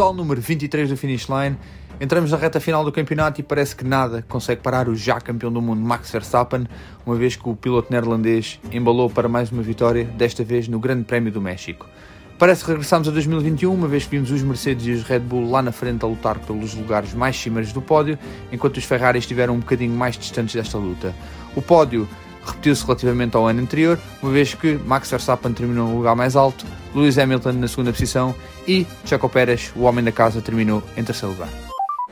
Pessoal, número 23 do Finish Line. Entramos na reta final do campeonato e parece que nada consegue parar o já campeão do mundo Max Verstappen, uma vez que o piloto neerlandês embalou para mais uma vitória, desta vez no Grande Prémio do México. Parece que regressamos a 2021, uma vez que vimos os Mercedes e os Red Bull lá na frente a lutar pelos lugares mais cimeiros do pódio, enquanto os Ferrari estiveram um bocadinho mais distantes desta luta. O pódio repetiu-se relativamente ao ano anterior, uma vez que Max Verstappen terminou no lugar mais alto, Lewis Hamilton na segunda posição e Checo Pérez, o homem da casa, terminou em terceiro lugar.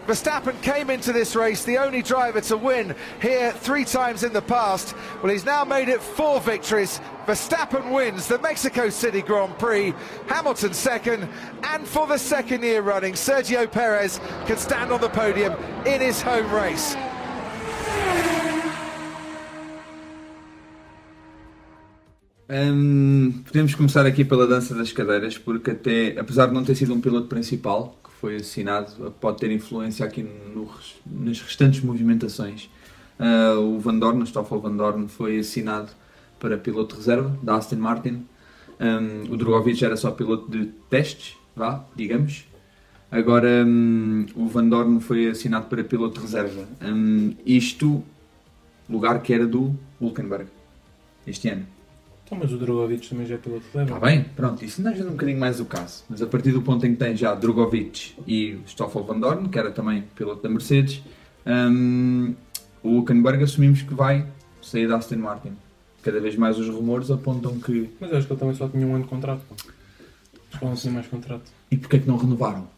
Verstappen came into this race the only driver to win here three times in the past. Well, he's now made it four victories. Verstappen wins the Mexico City Grand Prix, Hamilton second, and for the second year running, Sergio Perez can stand on the podium in his home race. Podemos começar aqui pela dança das cadeiras, porque até, apesar de não ter sido um piloto principal que foi assinado, pode ter influência aqui no, nas restantes movimentações. Uh, o Van Dorn, o Stoffel Van Dorn, foi assinado para piloto de reserva da Aston Martin. Um, o Drogovic era só piloto de testes, vá, digamos. Agora um, o Van Dorn foi assinado para piloto de reserva. Um, isto, lugar que era do Hulkenberg, este ano. Então, mas o Drogovic também já é piloto de Está bem, pronto, isso não ajuda um bocadinho mais o caso. Mas a partir do ponto em que tem já Drogovic e Stoffel Van Dorn, que era também piloto da Mercedes, um, o Hulkenberg assumimos que vai sair da Aston Martin. Cada vez mais os rumores apontam que. Mas acho que ele também só tinha um ano de contrato. Pô. Acho que ele não tinha mais contrato. E porquê é que não renovaram?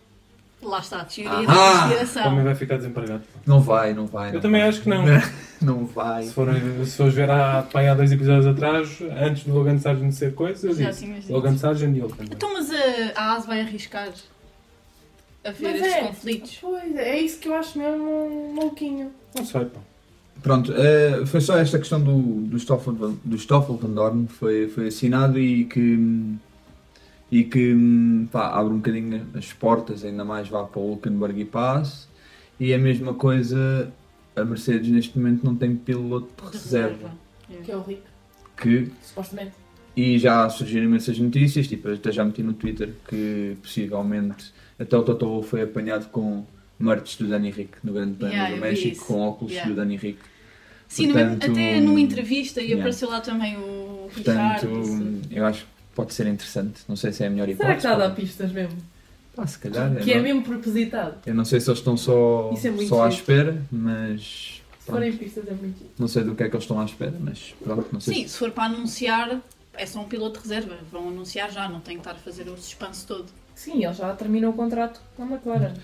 Lá está, a teoria Ah! da conspiração. Também vai ficar desempregado. Não vai, não vai. Eu não também vai. acho que não. não vai. Se forem se fores ver há, pá, há dois episódios atrás, antes do Logan Sargent ser coisa, eu Já disse dito. Logan Sargent e Hulkenberg. Então, mas a, a AS vai arriscar a ver Mas estes é. conflitos? Pois, é isso que eu acho mesmo maluquinho. Não sei, pá. Pronto, eh, foi só esta questão do, do, Stoffel, Van- do Stoffel Van Dorn foi, foi assinado e que, e que pá, abre um bocadinho as portas, ainda mais vá para o Hulkenberg e Paz. E a mesma coisa, a Mercedes neste momento não tem piloto de reserva. Que é o Rico, Que, supostamente. e já surgiram imensas notícias, tipo, até já meti no Twitter que possivelmente até o Toto Wolff foi apanhado com merch do Dani Rick no Grande Prémio Yeah, do México com óculos Yeah. do Dani Rick. Sim, no- Portanto, até numa entrevista e yeah. apareceu lá também o Portanto, disse- eu acho que pode ser interessante. Não sei se é a melhor Será que hipótese. está a dar pistas mesmo? Pá, se calhar. Que é não, mesmo propositado. eu não sei se eles estão só, é só à espera, mas. Se pronto, forem pistas é muito não sei do que é que eles estão à espera, mas pronto, não sei. Sim, se for para anunciar, é só um piloto de reserva. Vão anunciar já, não tem que estar a fazer o suspense todo. Sim, ele já terminou o contrato com a McLaren.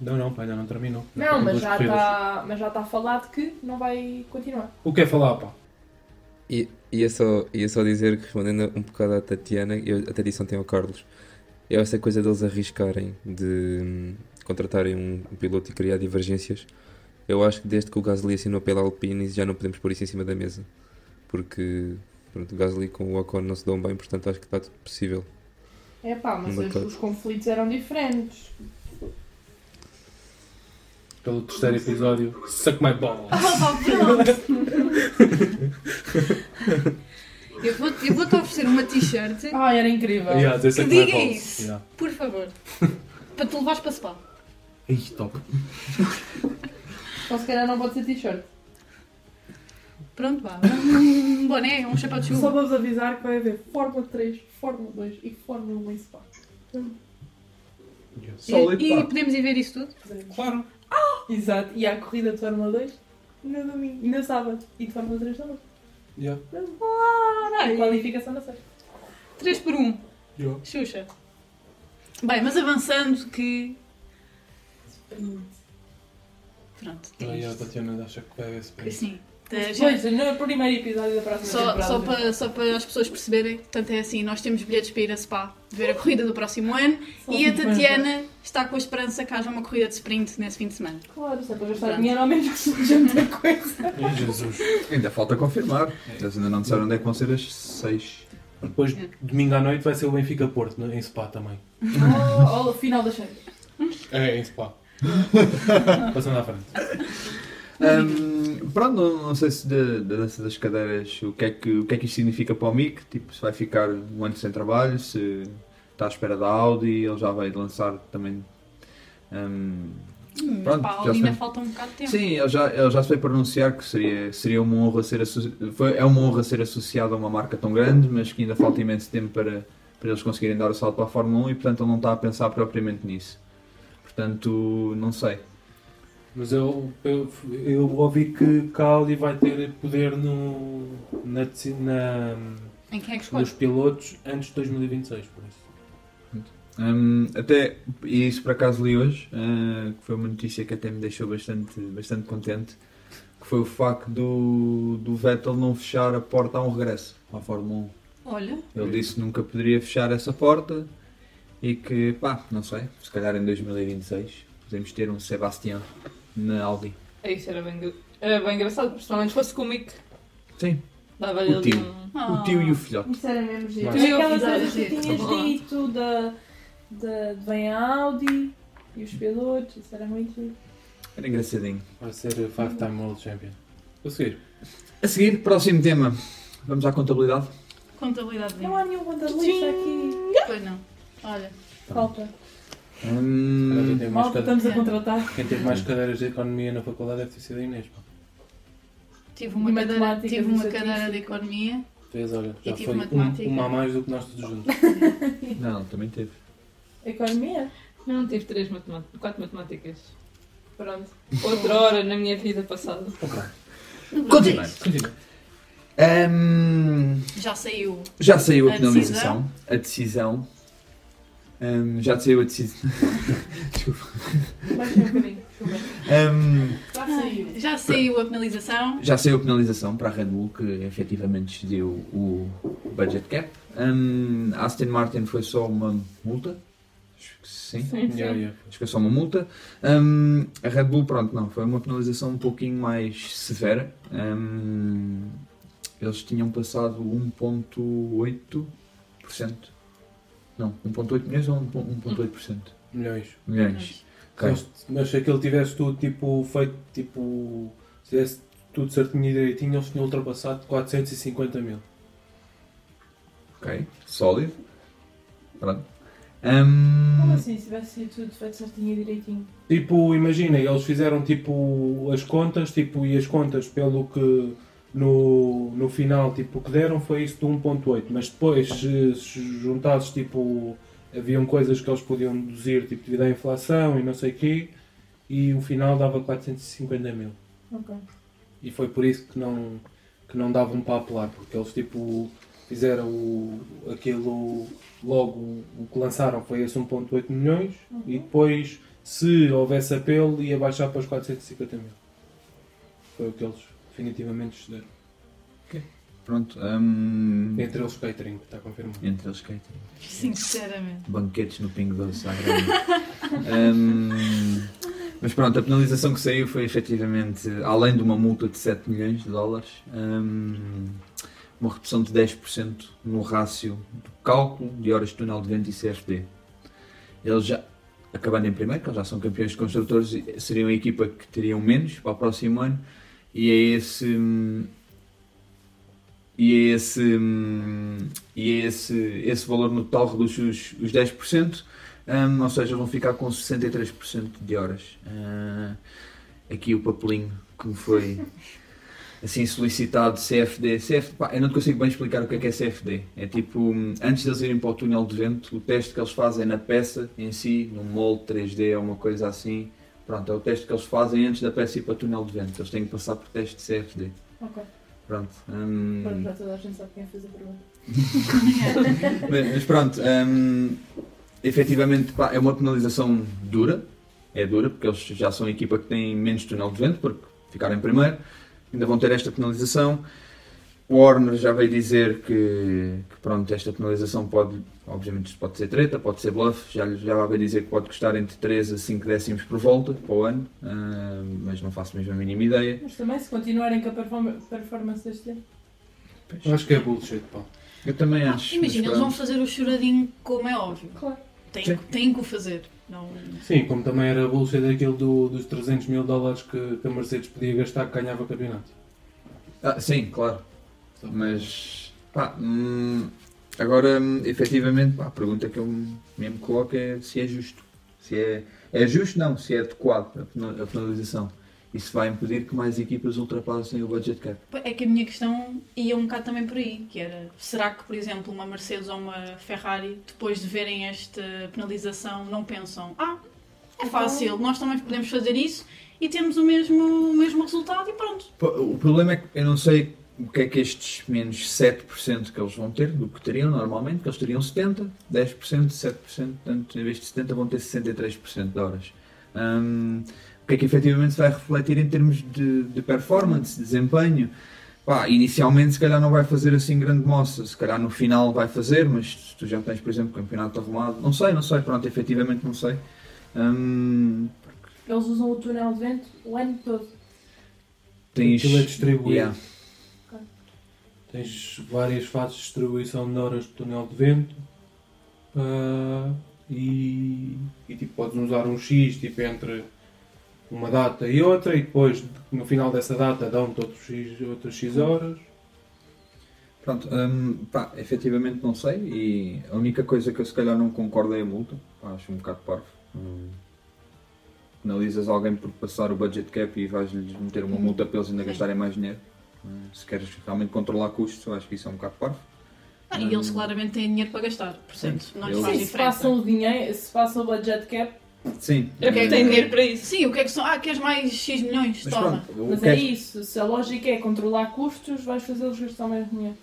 Não, não, pá, ainda não terminou. Não, Tem mas duas já, está, mas já está falado que não vai continuar. O que é falar, pá? E ia só, ia só dizer que respondendo um bocado à Tatiana, eu até disse ontem ao Carlos, é essa coisa deles arriscarem de hum, contratarem um, piloto e criar divergências. Eu acho que desde que o Gasly assinou pela Alpine já não podemos pôr isso em cima da mesa. Porque pronto, o Gasly com o Ocon não se dão bem, portanto acho que está tudo possível. É pá, mas os, os conflitos eram diferentes. Pelo terceiro episódio, suck my balls. Ah, eu vou- eu vou-te oferecer uma t-shirt, Ah, era incrível. Yeah, dizer Que suck my diga balls. isso. Yeah. por favor. Para te levares para Spa. Ih, top. Só se calhar não pode ser t-shirt. Pronto, vá. Um boné, um chapéu de Só chuva. vamos avisar que vai haver Fórmula 3, Fórmula 2 e Fórmula 1 em Spa. Sólido, E, e pá. podemos ir ver isso tudo? Claro. Exato. E há a corrida de Fórmula 2 no domingo e no sábado. E de Fórmula 3 também. Yeah. Ah, e qualificação na sexta. 3 por 1. Yeah. Xuxa. Bem, mas avançando que. Pronto. Ah, é e a isto. Tatiana acha que vai esse Sim. Já- Pois, no primeiro episódio da próxima Só, temporada. só, para, só para as pessoas perceberem, portanto é assim, nós temos bilhetes para ir a Spa ver a corrida do próximo ano Só e a Tatiana está com a esperança que haja uma corrida de sprint nesse fim de semana. Claro, só para gastar Pronto. dinheiro ao menos que seja muita coisa. Jesus. Ainda falta confirmar. Eles ainda não disseram onde é que vão ser as seis. Depois, domingo à noite, vai ser o Benfica Porto, né, em Spa também. Oh, oh, final da Champions. É, em Spa. Passando à frente. Hum, pronto, não, não sei se da, da dança das cadeiras o que, é que, o que é que isto significa para o Mick, tipo, se vai ficar um ano sem trabalho, se está à espera da Audi, ele já vai lançar também. hum, Mas Pronto, para a já Audi ainda falta um bocado de tempo. Sim, ele já, ele já se veio pronunciar que seria, seria uma honra ser asso- foi, é uma honra ser associado a uma marca tão grande, mas que ainda falta imenso tempo para, para eles conseguirem dar o salto para a Fórmula 1 e portanto ele não está a pensar propriamente nisso. Portanto, não sei. Mas eu, eu, eu ouvi que Audi vai ter poder no, na, na- Em quem é nos pilotos antes de 2026, por isso. Hum, até, e isso por acaso li hoje, ah, que foi uma notícia que até me deixou bastante, bastante contente, que foi o facto do, do Vettel não fechar a porta a um regresso à Fórmula 1. Olha, Ele disse que nunca poderia fechar essa porta e que, pá, não sei, se calhar em 2026 podemos ter um Sebastião na Audi. É Isso era bem, era bem engraçado, principalmente se fosse com o Mick. Sim, Dava-lhe O ali tio. um. o tio e o filhote. Isso era mesmo giro. Mas- aquelas coisas que tinhas dito da, da, de vem a Audi e os pilotos, isso era muito giro. Era engraçadinho. Vai ser Five Time World Champion. Vou seguir. A seguir, próximo tema. Vamos à contabilidade. contabilidade Não há nenhum contabilista aqui. Pois não. Olha, Falta. Hum, teve mais Mal que cade- estamos a contratar. Quem teve mais cadeiras de economia na faculdade deve ter sido a Inês. pá. tive uma, cadeira, tive uma cadeira de economia. Fez, olha, E já tive foi matemática. um, uma a mais do que nós todos juntos. não, também teve. Economia? Não, tive três matemáticas, quatro matemáticas. Pronto. Outra hora na minha vida passada. Continuando. Continua. Hum, Já saiu. já saiu a A penalização. A decisão. Hum, já saiu a decisão. Desculpa. Baixa um bocadinho. Já saiu. Já saiu a penalização. Já saiu a penalização para a Red Bull que efetivamente excedeu o budget cap. A Aston Martin foi só uma multa. Acho que sim. Sim, Yeah, sim. yeah. Acho que é só uma multa. Hum, a Red Bull, pronto, não, foi uma penalização um pouquinho mais severa. Eles tinham passado 1,8%. Não, 1,8 milhões ou 1,8%? Milhões. Milhões. Ok. Mas, mas se aquele tivesse tudo tipo, feito, tipo, se tivesse tudo certinho e direitinho, eles tinham ultrapassado 450 mil. Ok, sólido. Pronto. Como Hum, assim, se tivesse sido tudo feito certinho e direitinho? Tipo, imagina, eles fizeram tipo as contas, tipo, e as contas pelo que no, no final tipo, o que deram foi isso de 1.8, mas depois se, se juntasses tipo haviam coisas que eles podiam deduzir tipo devido à inflação e não sei o quê e o final dava 450 mil. Ok. E foi por isso que não, que não davam para apelar, porque eles tipo fizeram o, aquilo logo o que lançaram foi esse 1.8 milhões e depois se houvesse apelo ia baixar para os 450 mil. Foi o que eles definitivamente cederam. pronto. hum, Entre eles catering, está confirmado. entre eles catering. Sinceramente. Banquetes no Pingo Doce à grande. Hum, mas pronto, a penalização que saiu foi efetivamente, além de uma multa de 7 milhões de dólares, hum, uma redução de 10% no rácio do cálculo de horas de túnel de vento e CFD. Eles já, acabando em primeiro, que eles já são campeões de construtores, seriam a equipa que teriam menos para o próximo ano, e é esse. E é esse, e é esse, esse valor no total reduz os, os 10%, hum, ou seja, vão ficar com 63% de horas. Ah, aqui o papelinho que me foi assim solicitado CFD. CFD pá, eu não consigo bem explicar o que é que é CFD. É tipo, hum, antes de eles irem para o túnel de vento, o teste que eles fazem na peça em si, no molde 3D ou uma coisa assim. Pronto, é o teste que eles fazem antes da peça ir para o túnel de vento. Eles têm que passar por teste de CFD. Ok. Pronto. hum, Pronto, já toda a gente sabe quem fez a pergunta. mas, mas pronto, hum, efetivamente pá, é uma penalização dura, é dura, porque eles já são a equipa que tem menos túnel de vento, porque ficaram em primeiro, ainda vão ter esta penalização. O Warner já veio dizer que, que, pronto, esta penalização pode, obviamente isto pode ser treta, pode ser bluff, já, já veio dizer que pode custar entre 3 a 5 décimos por volta para o ano, hum, mas não faço mesmo a mínima ideia. Mas também, se continuarem com a performa- performance deste ano. Eu acho que é bullshit, pá. Eu também acho. Imagina, eles vão fazer o choradinho como é óbvio. Claro. Têm, Sim. têm que o fazer. Não... Sim, como também era bullshit aquele do, dos 300 mil dólares que, que a Mercedes podia gastar que ganhava campeonato. Ah, sim, claro. Mas pá, hum, Agora, hum, efetivamente, pá, a pergunta que eu mesmo coloco é se é justo. Se é, é justo, não, se é adequado a pena- a penalização. Isso vai impedir que mais equipas ultrapassem o budget cap. É que a minha questão ia um bocado também por aí, que era, será que, por exemplo, uma Mercedes ou uma Ferrari, depois de verem esta penalização, não pensam, ah, é fácil, nós também podemos fazer isso e temos o mesmo, o mesmo resultado e pronto. O problema é que eu não sei o que é que estes menos 7% que eles vão ter do que teriam normalmente, que eles teriam 70%, 10%, 7%, portanto, em vez de 70% vão ter 63% de horas. Hum, o que é que efetivamente se vai refletir em termos de, de performance, de desempenho? Pá, inicialmente se calhar não vai fazer assim grande moça, se calhar no final vai fazer, mas tu já tens, por exemplo, campeonato arrumado, não sei, não sei, pronto, efetivamente não sei. Hum, Eles usam o túnel de vento o ano todo. tens... Aquilo é distribuído. Yeah. Tens várias fases de distribuição de horas de túnel de vento ah, e, e tipo, podes usar um X tipo, entre uma data e outra e depois no final dessa data dão-te outros X, outras X horas. Pronto, hum, pá, efetivamente não sei e a única coisa que eu se calhar não concordo é a multa. Pá, acho um bocado parvo. Hum. Penalizas alguém por passar o budget cap e vais-lhes meter uma multa para eles ainda gastarem mais dinheiro. Hum, Se queres realmente controlar custos, eu acho que isso é um bocado parvo. Ah, e eles claramente têm dinheiro para gastar, portanto, não lhes faz Sim, se diferença. passam o dinheiro, se passam o budget cap, Sim. Eu quero hum, tem dinheiro para isso. Sim, o que é que são? Ah, queres mais X milhões? mas Toma. pronto, o mas que é é- isso. Se a lógica é controlar custos, vais fazê-los gastar mais dinheiro.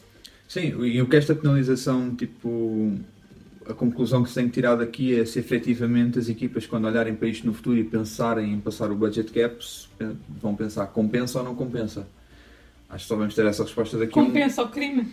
Sim, e o que esta penalização, tipo, a conclusão que se tem que tirar daqui é se efetivamente as equipas, quando olharem para isto no futuro e pensarem em passar o budget cap, se vão pensar compensa ou não compensa. Acho que só vamos ter essa resposta daqui a um Compensa o crime.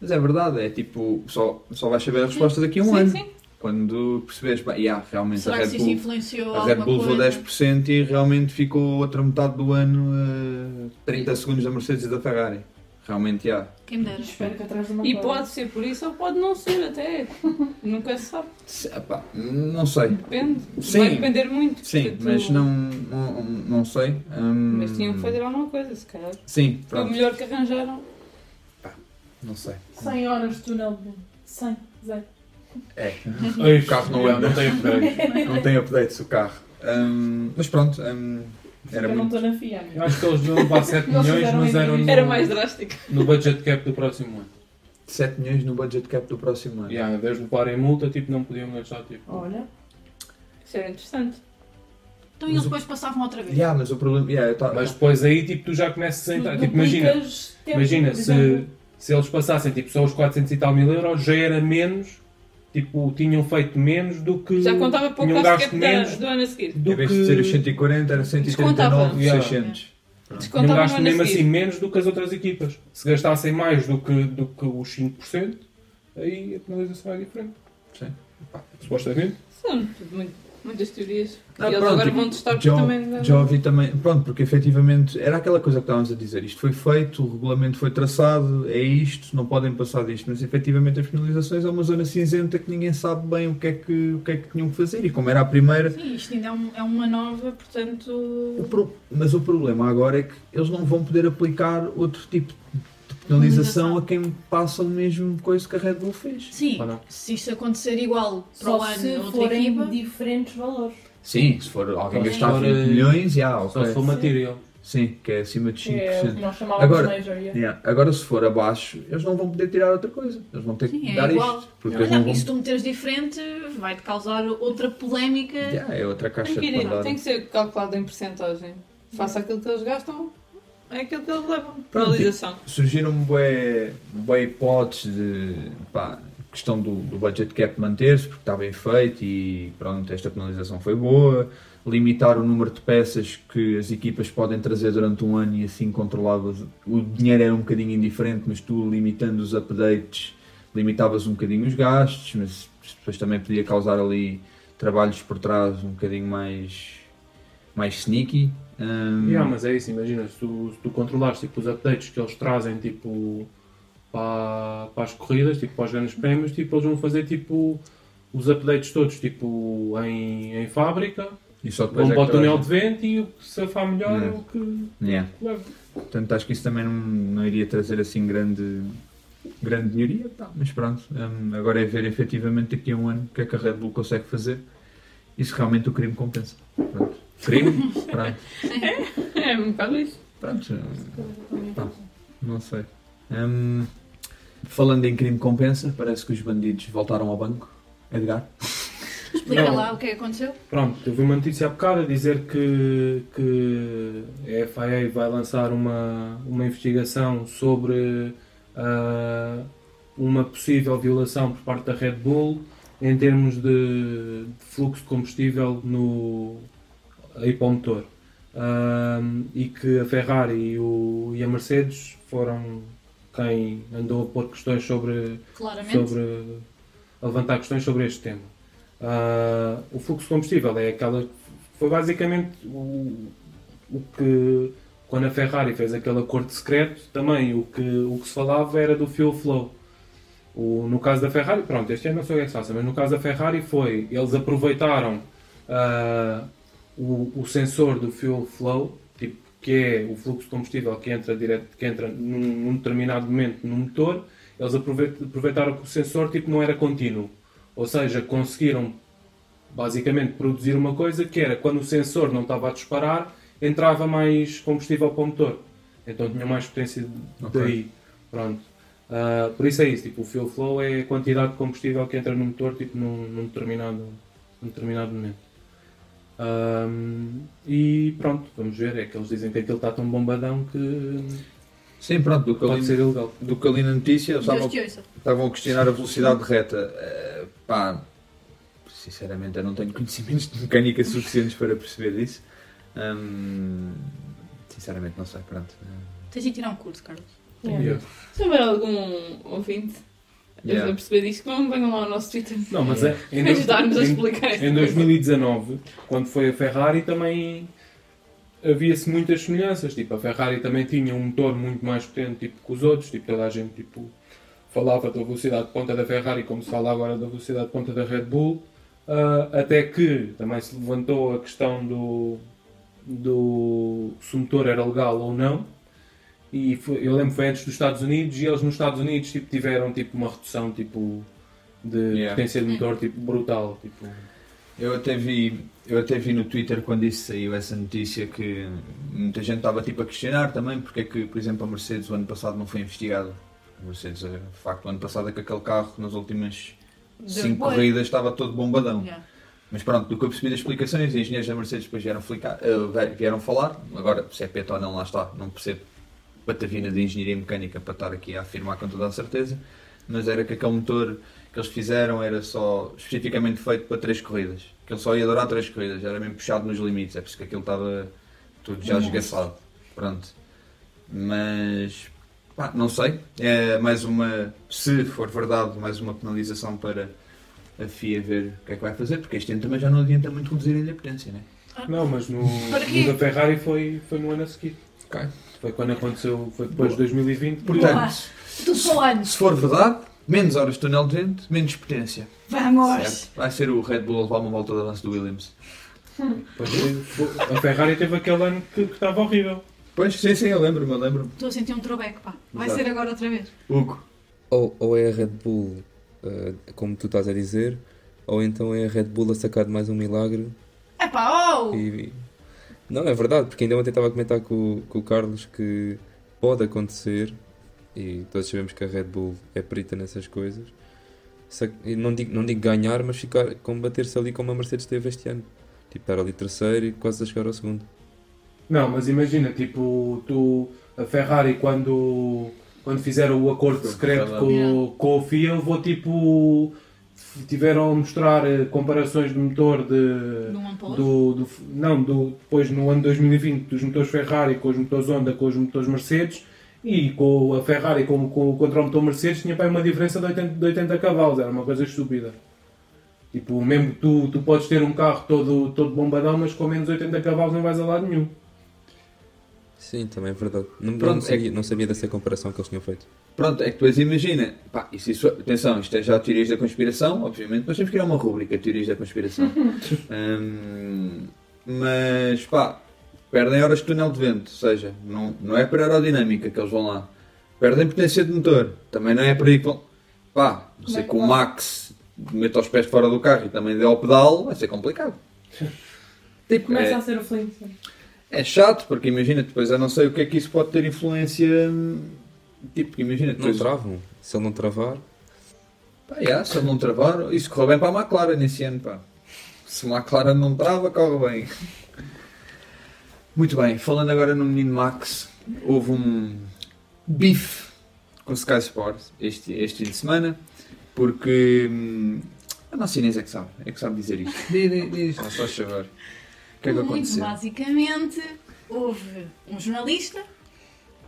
Mas é verdade, é tipo, só, só vais saber a resposta daqui a um sim, ano. sim. Quando perceberes, bem, yeah, realmente a Será que Red Bull, influenciou a Red Bull levou coisa? 10% e realmente ficou outra metade do ano a 30 segundos da Mercedes e da Ferrari. Realmente, já. Quem me dera. Espero que atrás de uma E coisa. pode ser por isso ou pode não ser até. Nunca se sabe. Se- epá, Não sei. Depende. Sim. Vai depender muito. Sim, Portanto, mas não, não, não sei. Hum, Mas tinham que fazer alguma coisa, se calhar. Sim, Foi o pronto. melhor que arranjaram. Não sei. 100 horas de túnel de vento. 100, zero. É. O carro não anda. não tem upgrade. Não tem updates o carro. Hum, mas pronto, hum, era eu não muito. estou na FIA. Eu acho que eles deviam levar 7 Eles milhões, mas eram no, Era mais drástico. no budget cap do próximo ano. 7 milhões no budget cap do próximo ano. Yeah, em vez de levarem multa, tipo, não podiam gastar tipo. Olha, Isso era interessante. Então eles depois passavam outra vez. Yeah, mas o problema. Yeah, Mas depois aí tipo, tu já começas a entrar. Tipo, imagina, tempo, imagina se, se eles passassem tipo, só os 400 e tal mil euros, já era menos, tipo, tinham feito menos do que. Já contava para o gasto menos do ano a seguir. do Em vez que. de ser os 140, era 139, Descontava. 600. Tinham gasto mesmo seguir. assim menos do que as outras equipas. Se gastassem mais do que, do que os 5%, aí a penalização é diferente. Sim. Supostamente. São tudo muito- muitas teorias. Ah, e eles pronto, agora vão testar Já, também. já ouvi também, pronto, porque efetivamente era aquela coisa que estávamos a dizer, isto foi feito, o regulamento foi traçado, é isto, não podem passar disto, mas efetivamente as penalizações é uma zona cinzenta que ninguém sabe bem o que é que, o que, é que tinham que fazer e como era a primeira, Sim, isto ainda é, um- é uma nova, o portanto. pro- mas o problema agora é que eles não vão poder aplicar outro tipo de penalização a quem passa o mesmo coisa que a Red Bull fez. Sim, não? se isto acontecer igual para o Só ano se outra forem equipa. diferentes valores. Sim, se for alguém Só gastar for, 20 eh, milhões, já, Só ok. se for material. Sim, que é acima de 5%. Que é o que nós chamávamos Agora- de major. yeah. Yeah. Agora, se for abaixo, eles não vão poder tirar outra coisa. Eles vão ter que Sim, é dar igual. isto. Porque não Não, vão. e se tu meteres diferente, vai-te causar outra polémica. Yeah, é outra caixa Tem que, de Pandora. tem que ser calculado em porcentagem. Faça aquilo que eles gastam, é aquilo que eles levam. Penalização. Surgiram bué, bué hipóteses de pá, questão do, do budget cap manter-se, porque está bem feito e pronto, esta penalização foi boa. Limitar o número de peças que as equipas podem trazer durante um ano e assim controlavas. O dinheiro era um bocadinho indiferente, mas tu limitando os updates limitavas um bocadinho os gastos, mas depois também podia causar ali trabalhos por trás um bocadinho mais, mais sneaky. Hum, Yeah, mas é isso, imagina, se tu, se tu controlares tipo, os updates que eles trazem tipo, para, para as corridas, tipo, para os grandes prémios, tipo, eles vão fazer tipo, os updates todos tipo, em, em fábrica, e só depois vão é para o túnel de vento e o que se afar melhor é o que Yeah. leva. Portanto, acho que isso também não, não iria trazer assim grande, grande melhoria, pá, mas pronto, hum, agora é ver efetivamente daqui a um ano o que é que a Red Bull consegue fazer e se realmente o crime compensa. Pronto. Crime? Pronto. É um bocado isso. Pronto, Pá. não sei. Hum, falando em crime compensa, parece que os bandidos voltaram ao banco. Edgar? Explica Não. lá o que é que aconteceu. Pronto, eu vi uma notícia há bocado a dizer que, que a FIA vai lançar uma, uma investigação sobre ah, uma possível violação por parte da Red Bull em termos de, de fluxo de combustível no, aí para o motor. Ah, e que a Ferrari e, o, e a Mercedes foram quem andou a pôr questões sobre Claramente. sobre a levantar questões sobre este tema. Ah, o fluxo de combustível é aquela foi basicamente o, o que quando a Ferrari fez aquele acordo secreto também o que o que se falava era do fuel flow. O, no caso da Ferrari, pronto, este ano não sei o que é que se faça, mas no caso da Ferrari foi, eles aproveitaram ah, o, o sensor do fuel flow, tipo, que é o fluxo de combustível que entra, direto, que entra num, num determinado momento no motor, eles aproveit- aproveitaram que o sensor tipo, não era contínuo. Ou seja, conseguiram basicamente produzir uma coisa que era quando o sensor não estava a disparar, entrava mais combustível para o motor. Então tinha mais potência Ok. daí. Pronto. Ah, por isso é isso, tipo, o fuel flow é a quantidade de combustível que entra no motor tipo, num, num determinado, num determinado momento. Ahm, e pronto, vamos ver. É que eles dizem que aquilo está tão bombadão que Sim, pronto, do que pode ali, ser ilegal. do que ali na notícia, eles estavam, estavam a questionar a velocidade de reta. Eh, pá, sinceramente eu não tenho conhecimentos de mecânica suficientes para perceber isso. Hum, sinceramente não sei, pronto. Tens de tirar um curso, Carlos. Yeah. Yeah. Se houver algum ouvinte a Yeah. perceber disto, que não venham lá ao nosso Twitter Não, mas é, em, ajudar-nos a em- explicar Em coisa. 2019, quando foi a Ferrari, também havia-se muitas semelhanças. Tipo, a Ferrari também tinha um motor muito mais potente tipo, que os outros. Tipo, toda a gente tipo, falava da velocidade de ponta da Ferrari como se fala agora da velocidade de ponta da Red Bull. Ah, até que também se levantou a questão do, do se o motor era legal ou não. E foi- eu lembro que foi antes dos Estados Unidos e eles nos Estados Unidos tipo, tiveram tipo, uma redução tipo, de Yeah. potência de motor tipo, brutal. Tipo, Eu até vi, eu até vi no Twitter quando isso saiu essa notícia que muita gente estava tipo a questionar também porque é que, por exemplo, a Mercedes o ano passado não foi investigada. A Mercedes, eh, de facto, o ano passado é que aquele carro nas últimas Deu 5 boi. corridas estava todo bombadão. Yeah. Mas pronto, do que eu percebi das explicações, os engenheiros da Mercedes depois vieram, flicar, eh, vieram falar. Agora, se é peta ou não, lá está, não percebo patavina de engenharia mecânica para estar aqui a afirmar com toda a certeza. Mas era que aquele motor que eles fizeram era só especificamente feito para 3 corridas. Que ele só ia durar 3 corridas, era mesmo puxado nos limites, é por isso que aquilo estava tudo já esgaçado. Pronto. Mas pá, não sei. É mais uma, se for verdade, mais uma penalização para a FIA ver o que é que vai fazer, porque este ano também já não adianta muito reduzir a potência, né? Não, mas no, no da Ferrari foi, foi no ano a seguir. Ok. Foi quando aconteceu, foi depois de 2020. Portanto, Tudo para o ano. se for verdade, menos horas de túnel de vento, menos potência. Vamos! Certo? Vai ser o Red Bull a levar uma volta de avanço do Williams. Foi- foi- a Ferrari teve aquele ano que, que estava horrível. Pois, sim, sim, eu lembro-me, eu lembro-me. Estou a sentir um throwback, pá. Vai Exato. ser agora outra vez. Hugo. Ou, ou é a Red Bull, eh, como tu estás a dizer, ou então é a Red Bull a sacar de mais um milagre É pá, oh! e... Não, é verdade, porque ainda ontem estava a comentar com, o- com o Carlos que pode acontecer, e todos sabemos que a Red Bull é perita nessas coisas, sa- não digo, não digo ganhar, mas ficar, combater-se ali como a Mercedes teve este ano. Tipo, estar ali terceiro e quase a chegar ao segundo. Não, mas imagina, tipo, tu, a Ferrari quando, quando fizeram o acordo secreto com, com a FIA, levou tipo. Tiveram a mostrar eh, comparações de motor de. Do, do- não, do, depois no ano 2020 dos motores Ferrari com os motores Honda com os motores Mercedes e com a Ferrari com, com, contra o motor Mercedes tinha para uma diferença de 80, de 80 cavalos, era uma coisa estúpida. Tipo, mesmo tu, tu podes ter um carro todo, todo bombadão, mas com menos 80 cavalos não vais a lado nenhum. Sim, também é verdade. Não, Pronto, não, é sabia, não sabia dessa comparação que eles tinham feito. Pronto, é que depois imagina, pá, isso, isso, atenção, isto é já teorias da conspiração, obviamente, mas temos que criar uma rúbrica, teorias da conspiração. Hum, mas, pá, perdem horas de túnel de vento, ou seja, não, não é para aerodinâmica que eles vão lá. perdem potência de motor. Também não é por aí que vão. Pá, não sei é que que o? Max meta os pés fora do carro e também dê ao pedal, vai ser complicado. Tipo, Começa é, a ser o Flintstone. É chato, porque imagina, depois eu não sei o que é que isso pode ter influência. Tipo, imagina, Não depois. travam. Se ele não travar, Pá, yeah, se ele não travar, isso correu bem para a McLaren nesse ano, pá. Se a McLaren não trava, corre bem. Muito bem, falando agora no menino Max, houve um bife com o Sky Sports este, este fim de semana, porque hum, a nossa Inês é que sabe, é que sabe dizer isto. Diz, diz, diz, não, só chover. O que é que Muito aconteceu? basicamente, houve um jornalista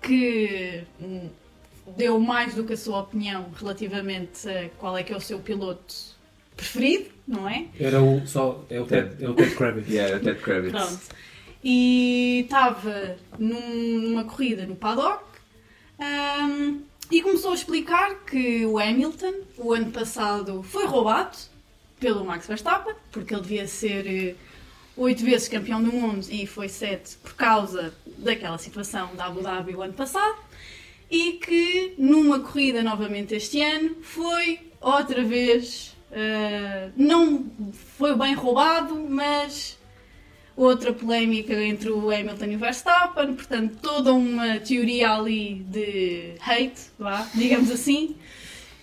que hum, deu mais do que a sua opinião relativamente a qual é que é o seu piloto preferido, não é? Era o. Só, é o Ted, é o Ted Kravitz. Yeah, Ted Kravitz. Pronto. E estava num- numa corrida no paddock hum, e começou a explicar que o Hamilton, o ano passado, foi roubado pelo Max Verstappen, porque ele devia ser eh, oito vezes campeão do mundo e foi sete por causa daquela situação da Abu Dhabi o ano passado. E que numa corrida novamente este ano foi outra vez. eh, não foi bem roubado, mas outra polémica entre o Hamilton e o Verstappen, portanto, toda uma teoria ali de hate, digamos assim,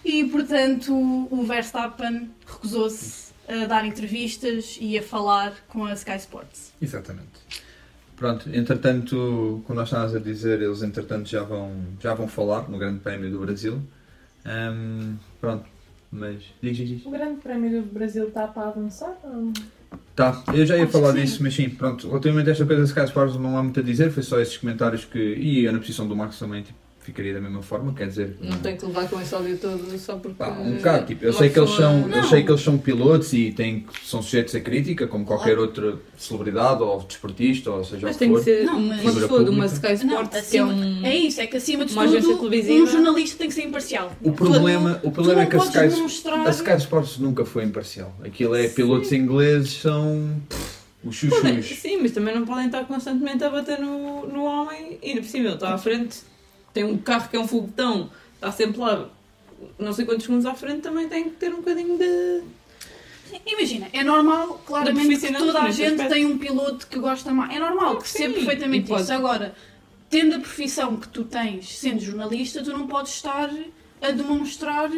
e portanto o Verstappen recusou-se a dar entrevistas e a falar com a Sky Sports. Exatamente. Pronto, entretanto, como nós estávamos a dizer, eles entretanto já vão, já vão falar no Grande Prémio do Brasil. Ahm, pronto, mas diz, diz, diz. O Grande Prémio do Brasil está para avançar? ou- Tá, eu já ia Acho falar disso, mas sim, pronto, relativamente a esta coisa da Sky Sports não há muito a dizer, foi só esses comentários que. E eu na posição do Max também tipo, ficaria da mesma forma, quer dizer. Não tem que levar com esse ódio todo só porque. Pá, um bocado, tipo, eu sei que eles são, eu Não. sei que eles são pilotos e têm, são sujeitos a crítica, como qualquer outra celebridade ou desportista, ou seja Mas o que tem que ser Não, uma mas- pessoa de uma Sky Não, Sports que é um. é isso, é que acima de tudo, um jornalista tem que ser imparcial. O problema, o problema é tu que a não Sky, demonstrar- a Sky Sports nunca foi imparcial. Aquilo é pilotos ingleses, são os chuchus. Sim, mas também não podem estar constantemente a bater no, no homem e por cima ele está à frente, tem um carro que é um foguetão, está sempre lá, não sei quantos segundos à frente, também tem que ter um bocadinho de. Imagina, é normal, claramente, que toda a gente aspecto. tem um piloto que gosta mais. É normal, que percebo perfeitamente isso. Agora, tendo a profissão que tu tens, sendo jornalista, tu não podes estar a demonstrar.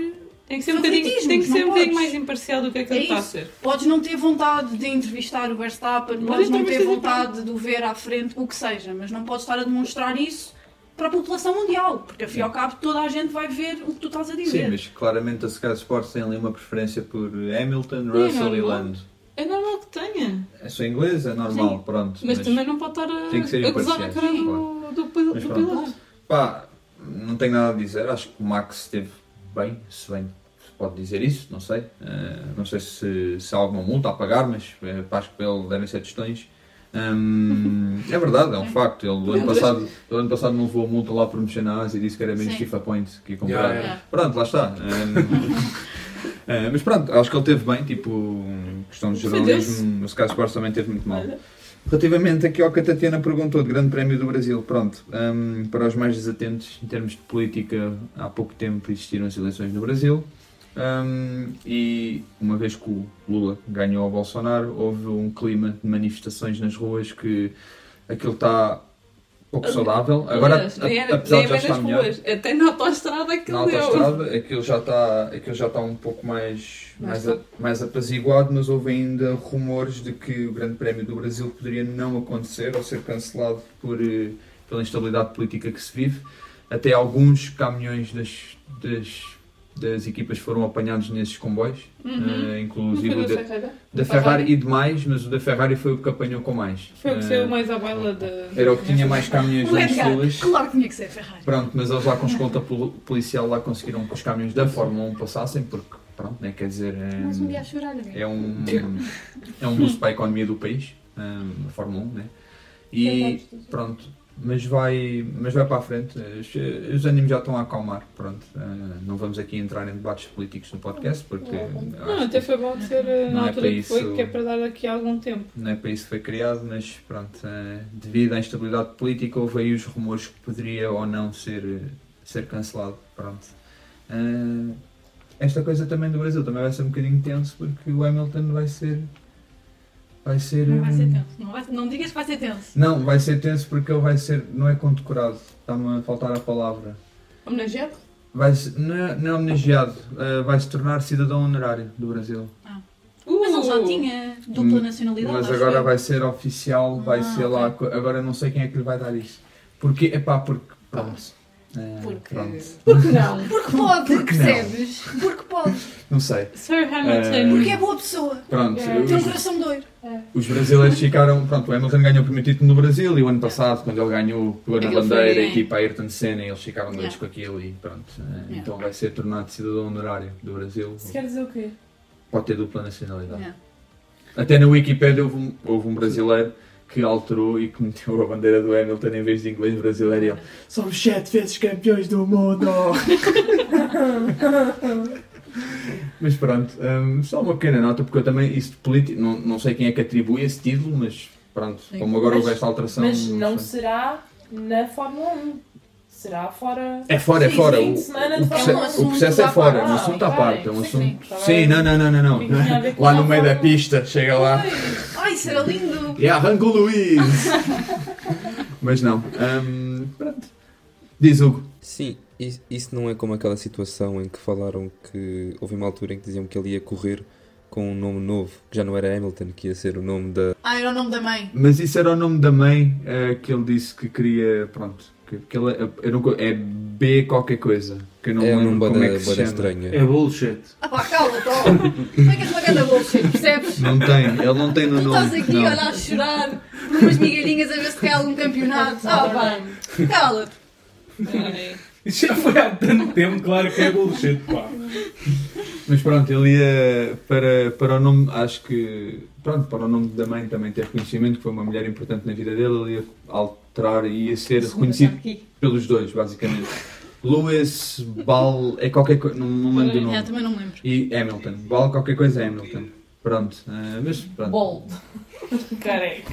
Tem que ser um bocadinho, tem que ser um bocadinho mais imparcial do que é que É ele está a ser. Podes não ter vontade de entrevistar o Verstappen, podes não ter entrevistas vontade de o ver à frente, o que seja, mas não podes estar a demonstrar isso para a população mundial, porque afinal ao cabo toda a gente vai ver o que tu estás a dizer. Sim, mas claramente a Sky Sports tem ali uma preferência por Hamilton, é Russell e normal. Lando. É normal que tenha, É só inglês, é normal, Sim. pronto. mas, também não pode estar a, tem que ser a gozar na cara do, do, Mas do pronto. piloto. Pá, não tenho nada a dizer. Acho que o Max esteve bem, se bem se pode dizer isso, não sei. Eh, não sei se, se há alguma multa a pagar, mas pá, acho que ele devem ser tostões. Hum, é verdade, é um facto. Ele do ano passado, do ano passado não levou a multa lá por mexer na Ásia e disse que era menos Sim. FIFA Points que ia comprar. Yeah, Yeah. Pronto, lá está. Eh, mas pronto, acho que ele teve bem, tipo, questão de jornalismo, o Sky Sports também teve muito mal. Relativamente aqui ao que a Tatiana perguntou de Grande Prémio do Brasil, pronto, hum, para os mais desatentos em termos de política, há pouco tempo existiram as eleições no Brasil hum, e uma vez que o Lula ganhou ao Bolsonaro, houve um clima de manifestações nas ruas que aquilo está pouco saudável. Agora, nem era- apesar de já estar melhor, ruas, até na autoestrada que na autoestrada, aquilo já está, aquilo já está um pouco mais, mais, a- mais apaziguado, mas houve ainda rumores de que o Grande Prémio do Brasil poderia não acontecer ou ser cancelado por, eh, pela instabilidade política que se vive. Até alguns caminhões das, das, das equipas foram apanhados nesses comboios, Uhum. eh, foi inclusive o da da, Ferrari? da Ferrari e demais, mas o da Ferrari foi o que apanhou com mais. Foi o que Eh, saiu mais à baila da. Era o que tinha mais caminhões nas ruas. claro que tinha que ser Ferrari. Pronto, mas eles lá com escolta pol- policial lá conseguiram que os caminhões da Fórmula 1 passassem, porque, pronto, né, quer dizer, Mais um dia a é, chorar, né? é um, é um boost para a economia do país, hum, a Fórmula 1, né? E pronto, mas vai, mas vai para a frente, os, os ânimos já estão a acalmar, pronto. eh, não vamos aqui entrar em debates políticos no podcast, porque Não, até foi bom de ser Não na é altura para que foi, isso- que é para dar daqui a algum tempo. não é para isso que foi criado, mas pronto, eh, devido à instabilidade política, houve aí os rumores que poderia ou não ser, ser cancelado. Pronto. Ah, esta coisa também do Brasil também vai ser um bocadinho tenso porque o Hamilton vai ser. Vai ser. Não vai ser hum, tenso. Não, vai- não digas que vai ser tenso. Não, vai ser tenso porque ele vai ser. Não é condecorado. Está-me a faltar a palavra. Homenageado? Vai se- não, é, não é homenageado. ah, vai se tornar cidadão honorário do Brasil. Mas ele já Uh! tinha dupla Hum, nacionalidade. Mas agora vai ser oficial, vai Ah, ser lá. Agora não sei quem é que lhe vai dar isso. Porque, epá, porque. Pronto. É, Porque- pronto. Porque não? Porque pode, Porque não? percebes? Porque pode. Não sei. Sir Hamilton. Eh, Porque é boa pessoa. Pronto. É, Tem um coração doido. Os brasileiros ficaram. Pronto, o Hamilton ganhou o primeiro título no Brasil e o ano passado, quando ele ganhou, pegou na foi, bandeira, a equipa Ayrton Senna, eles ficaram doidos Yeah. com aquilo e pronto. É, Yeah. Então vai ser tornado cidadão honorário do Brasil. Isso quer dizer o quê? Pode ter dupla nacionalidade. Yeah. Até na Wikipédia houve um, houve um brasileiro que alterou e que meteu a bandeira do Hamilton em vez de inglês brasileiro e ele Somos sete vezes campeões do mundo! mas pronto, hum, só uma pequena nota, porque eu também, isso de político, não, não sei quem é que atribui esse título, mas pronto, Sim. como agora Mas- houve esta alteração. Mas não sei. será na Fórmula 1. Será fora. É fora, é fora. O, o de proce- Fórmula 1. o processo é fora, é um assunto à parte. É um sim, assunto. sim. Sim, não, não, não, não. não. Lá no meio da Fórmula 1. pista, chega lá. Ai, era lindo. E arranca o Luís! Mas não. hum, pronto. Diz Hugo. Sim, isso, não é como aquela situação em que falaram que houve uma altura em que diziam que ele ia correr com um nome novo, que já não era Hamilton, que ia ser o nome da. Ah, era o nome da mãe. Mas isso era o nome da mãe eh, que ele disse que queria. Pronto. Que, que ele, é- eu não- é B qualquer coisa. Que eu não é um como bada, é que se chama. estranho. É bullshit. Ah pá, cala-te, ó. Como é que és uma ganda bullshit, percebes? Não tem, ele não tem no Tu nome. estás aqui, não. olha, a chorar por umas migalhinhas a ver se cai algum campeonato. Ah, pá, cala-te. Isso já foi há tanto tempo, claro que é bullshit, pá. Mas pronto, ele ia para, para o nome, acho que, pronto, para o nome da mãe também ter reconhecimento, que foi uma mulher importante na vida dele, ele ia alterar e ia ser reconhecido pelos dois, basicamente. Lewis, Ball, é qualquer coisa, não, não lembro do É, nome. também não lembro. E Hamilton, Ball, qualquer coisa é Hamilton. Pronto, eh, mas pronto. Bold. Careca.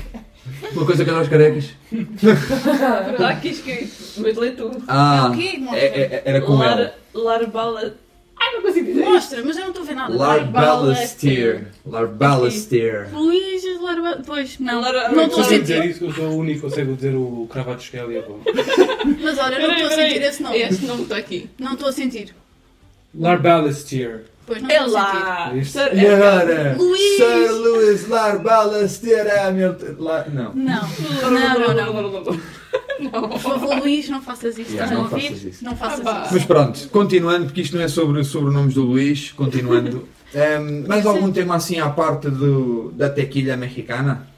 Uma coisa que eu aos carecas. Está aqui escrito, mas lê tu. Ah, É o quê? Mostra. é- é- era com ela. Lar, Larbala. Ai, não consigo dizer. Mostra, mas eu não estou a ver nada. Larbalastier. Larbalastier. Luís Larba... Pois, não. Lara- Não estou a Consigo dizer sentir. isso, que eu sou o único que consigo dizer o cravato Skelly. pô. Mas olha, não estou a sentir esse nome. Este nome está aqui. Não estou a sentir. Larbalastier. Pois, não É lá. Sir E agora? Luís. Sir Lewis Larbalastier Hamilton. La- Não. Não, não, não, não. Não. Por favor, Luís, não faças isso. Yeah, Estás a não ouvir? faças isso. Não faças Ah, isso. Mas pronto, continuando, porque isto não é sobre sobrenomes do Luís, continuando. Ehm, mais algum tema assim à parte do, da tequilha mexicana?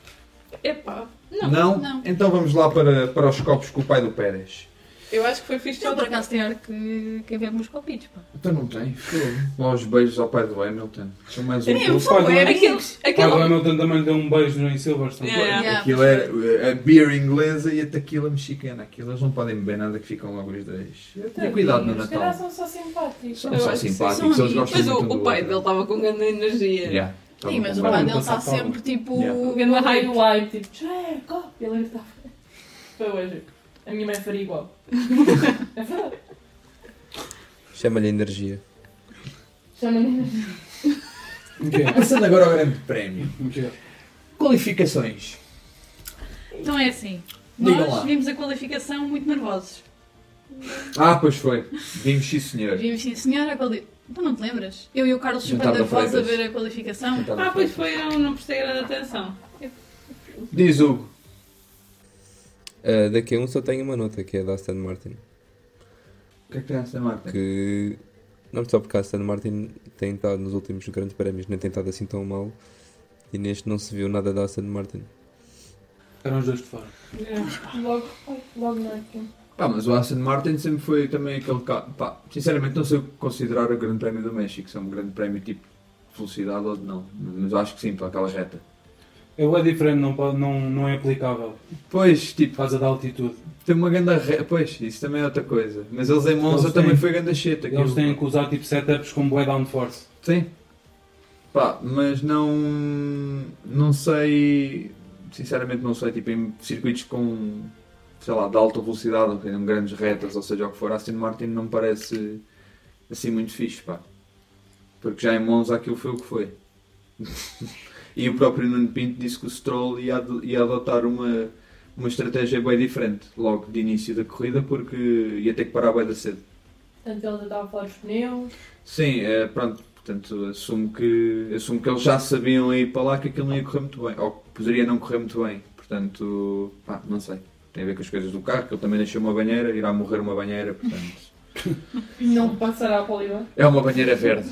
Epá. Não, não. Então vamos lá para, para os copos com o pai do Pérez. Eu acho que foi fixe. Eu por acaso tenho que, que ver meus palpites, pá. Então não tem. Lá os beijos ao pai do Hamilton. São mais um pouco. é o aquele, Hamilton também deu um beijo no em Silverstone. Yeah. Yeah. Aquilo é a beer inglesa e a tequila mexicana. Aquilo eles não podem beber nada que ficam logo os dois. Tenha cuidado no Os caras Natal. são só simpáticos. São Eu só simpáticos, são eles gostam Mas o, muito um o do pai dele estava com grande energia. Yeah. Sim, mas o pai dele está sempre tipo. Yeah. O grande raio do hype, tipo! E ele gritava. Foi hoje. A minha mãe faria igual. Chama-lhe energia. Chama-me. O quê? Passando agora ao grande prémio. O quê? Qualificações. Então é assim. Digam Nós lá. vimos a qualificação muito nervosos. Ah, pois foi. Vimos sim, senhor. Vimos, sim, senhora, a quali... Tu não te lembras? Eu e o Carlos super nervosos a ver a qualificação. Ah, pois foi, eu não prestei grande atenção. Diz Hugo. Uh, daqui a um só tenho uma nota, que é da Aston Martin. O que é que tem essa marca? Que. Não só porque a Aston Martin tem estado nos últimos grandes prémios, nem tem estado assim tão mal. E neste não se viu nada da Aston Martin. Eram os dois de fora. É, Logo, logo não é aqui. Pá, mas o Aston Martin sempre foi também aquele carro. Pá, sinceramente não sei o que considerar o Grande Prémio do México. Se é um grande prémio tipo de velocidade ou de não. Mas eu acho que sim, para aquela reta. Eu é diferente, não, pode, não, não é aplicável. Pois, tipo, Por causa da altitude. tem uma grande reta. Pois, isso também é outra coisa. Mas eles em Monza Eles também têm- foi grande cheta. Eles têm que usar tipo setups com bué downforce. Sim. Pá, mas não. Não sei. Sinceramente não sei, tipo, em circuitos com. sei lá, de alta velocidade, ou tenham grandes retas, ou seja o que for, a Aston Martin não me parece assim muito fixe, pá. Porque já em Monza aquilo foi o que foi. e o próprio Nuno Pinto disse que o Stroll ia, ia adotar uma, uma estratégia bem diferente logo de início da corrida, porque ia ter que parar bem da cedo. Portanto, ele estava a falar dos pneus. Sim, é, pronto, portanto, assumo que, assumo que eles já sabiam aí para lá que aquilo não ia correr muito bem, ou que poderia não correr muito bem, portanto, pá, não sei. Tem a ver com as coisas do carro, que ele também deixou uma banheira, irá morrer uma banheira, portanto. Não passará o Líbano. É uma banheira verde,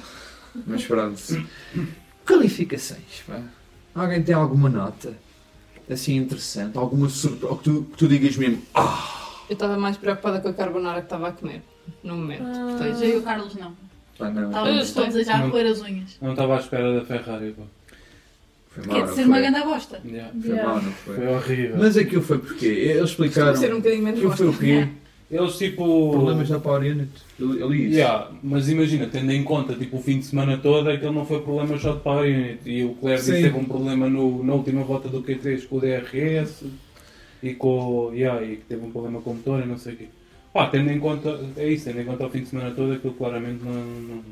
mas pronto. Qualificações, pá. Alguém tem alguma nota assim interessante, alguma surpresa, ou que tu, que tu digas mesmo, ah, Eu estava mais preocupada com a carbonara que estava a comer no momento. Ah. Portanto, Eu e o Carlos não. pá, não, Estávamos todos a já a roer as unhas. Não estava à espera da Ferrari, pá. foi Quer mal, não dizer, uma foi? grande bosta. Yeah. Foi mal, não foi? Foi horrível. Mas aquilo foi porque eles costuma explicaram. ser um bocadinho menos Aquilo foi o quê? Eles tipo. Problemas na Power Unit. Li isso. Yeah, mas imagina, tendo em conta tipo, o fim de semana todo, aquele não foi problema só de Power Unit. E o Claire disse Sim. que teve um problema no, na última volta do Q3 com o DRS e com. Yeah, e que teve um problema com o motor e não sei o quê. Pá, tendo em conta. É isso, tendo em conta o fim de semana todo, aquilo claramente não. não...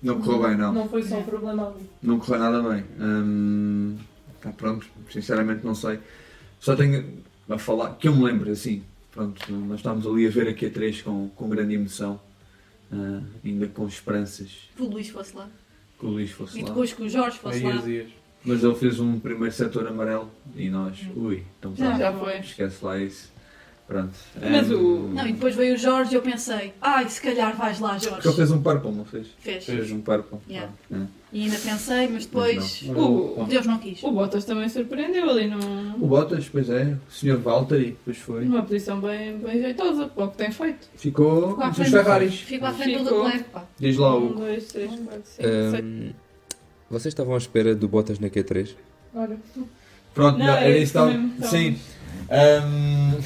Não correu bem, não. Não foi só um problema ali. Não correu nada bem. Hum, pronto, sinceramente não sei. Só tenho a falar, que eu me lembro assim. Pronto, nós estávamos ali a ver a Q3 com, com grande emoção. ah, ainda com esperanças Que o Luís fosse lá. que o Luís fosse E lá. depois que o Jorge fosse Aí lá. as ias. Mas ele fez um primeiro setor amarelo e nós, ui, então Já, pronto, Já foi. esquece lá isso. Pronto. Mas o- Hum, Não, e depois veio o Jorge e eu pensei, ai, se calhar vais lá, Porque ele Jorge. fez um purple, não fez? Fez. Fez um purple. Yeah. Pronto, E ainda pensei, mas depois O, Deus não quis. o Bottas também surpreendeu ali num, O Bottas, pois é, o Sr. Valtteri, pois foi. numa posição bem, bem jeitosa para o que tem feito. Ficou Ficou frente. Ferraris. Fico à frente do Ficou. Leclerc, pá. Diz lá Um, o. dois, três, quatro, cinco, seis. Ahm, vocês estavam à espera do Bottas na Q3? Olha. Pronto, Não, é era isso isso que estava- mesmo, então. Sim. Ahm,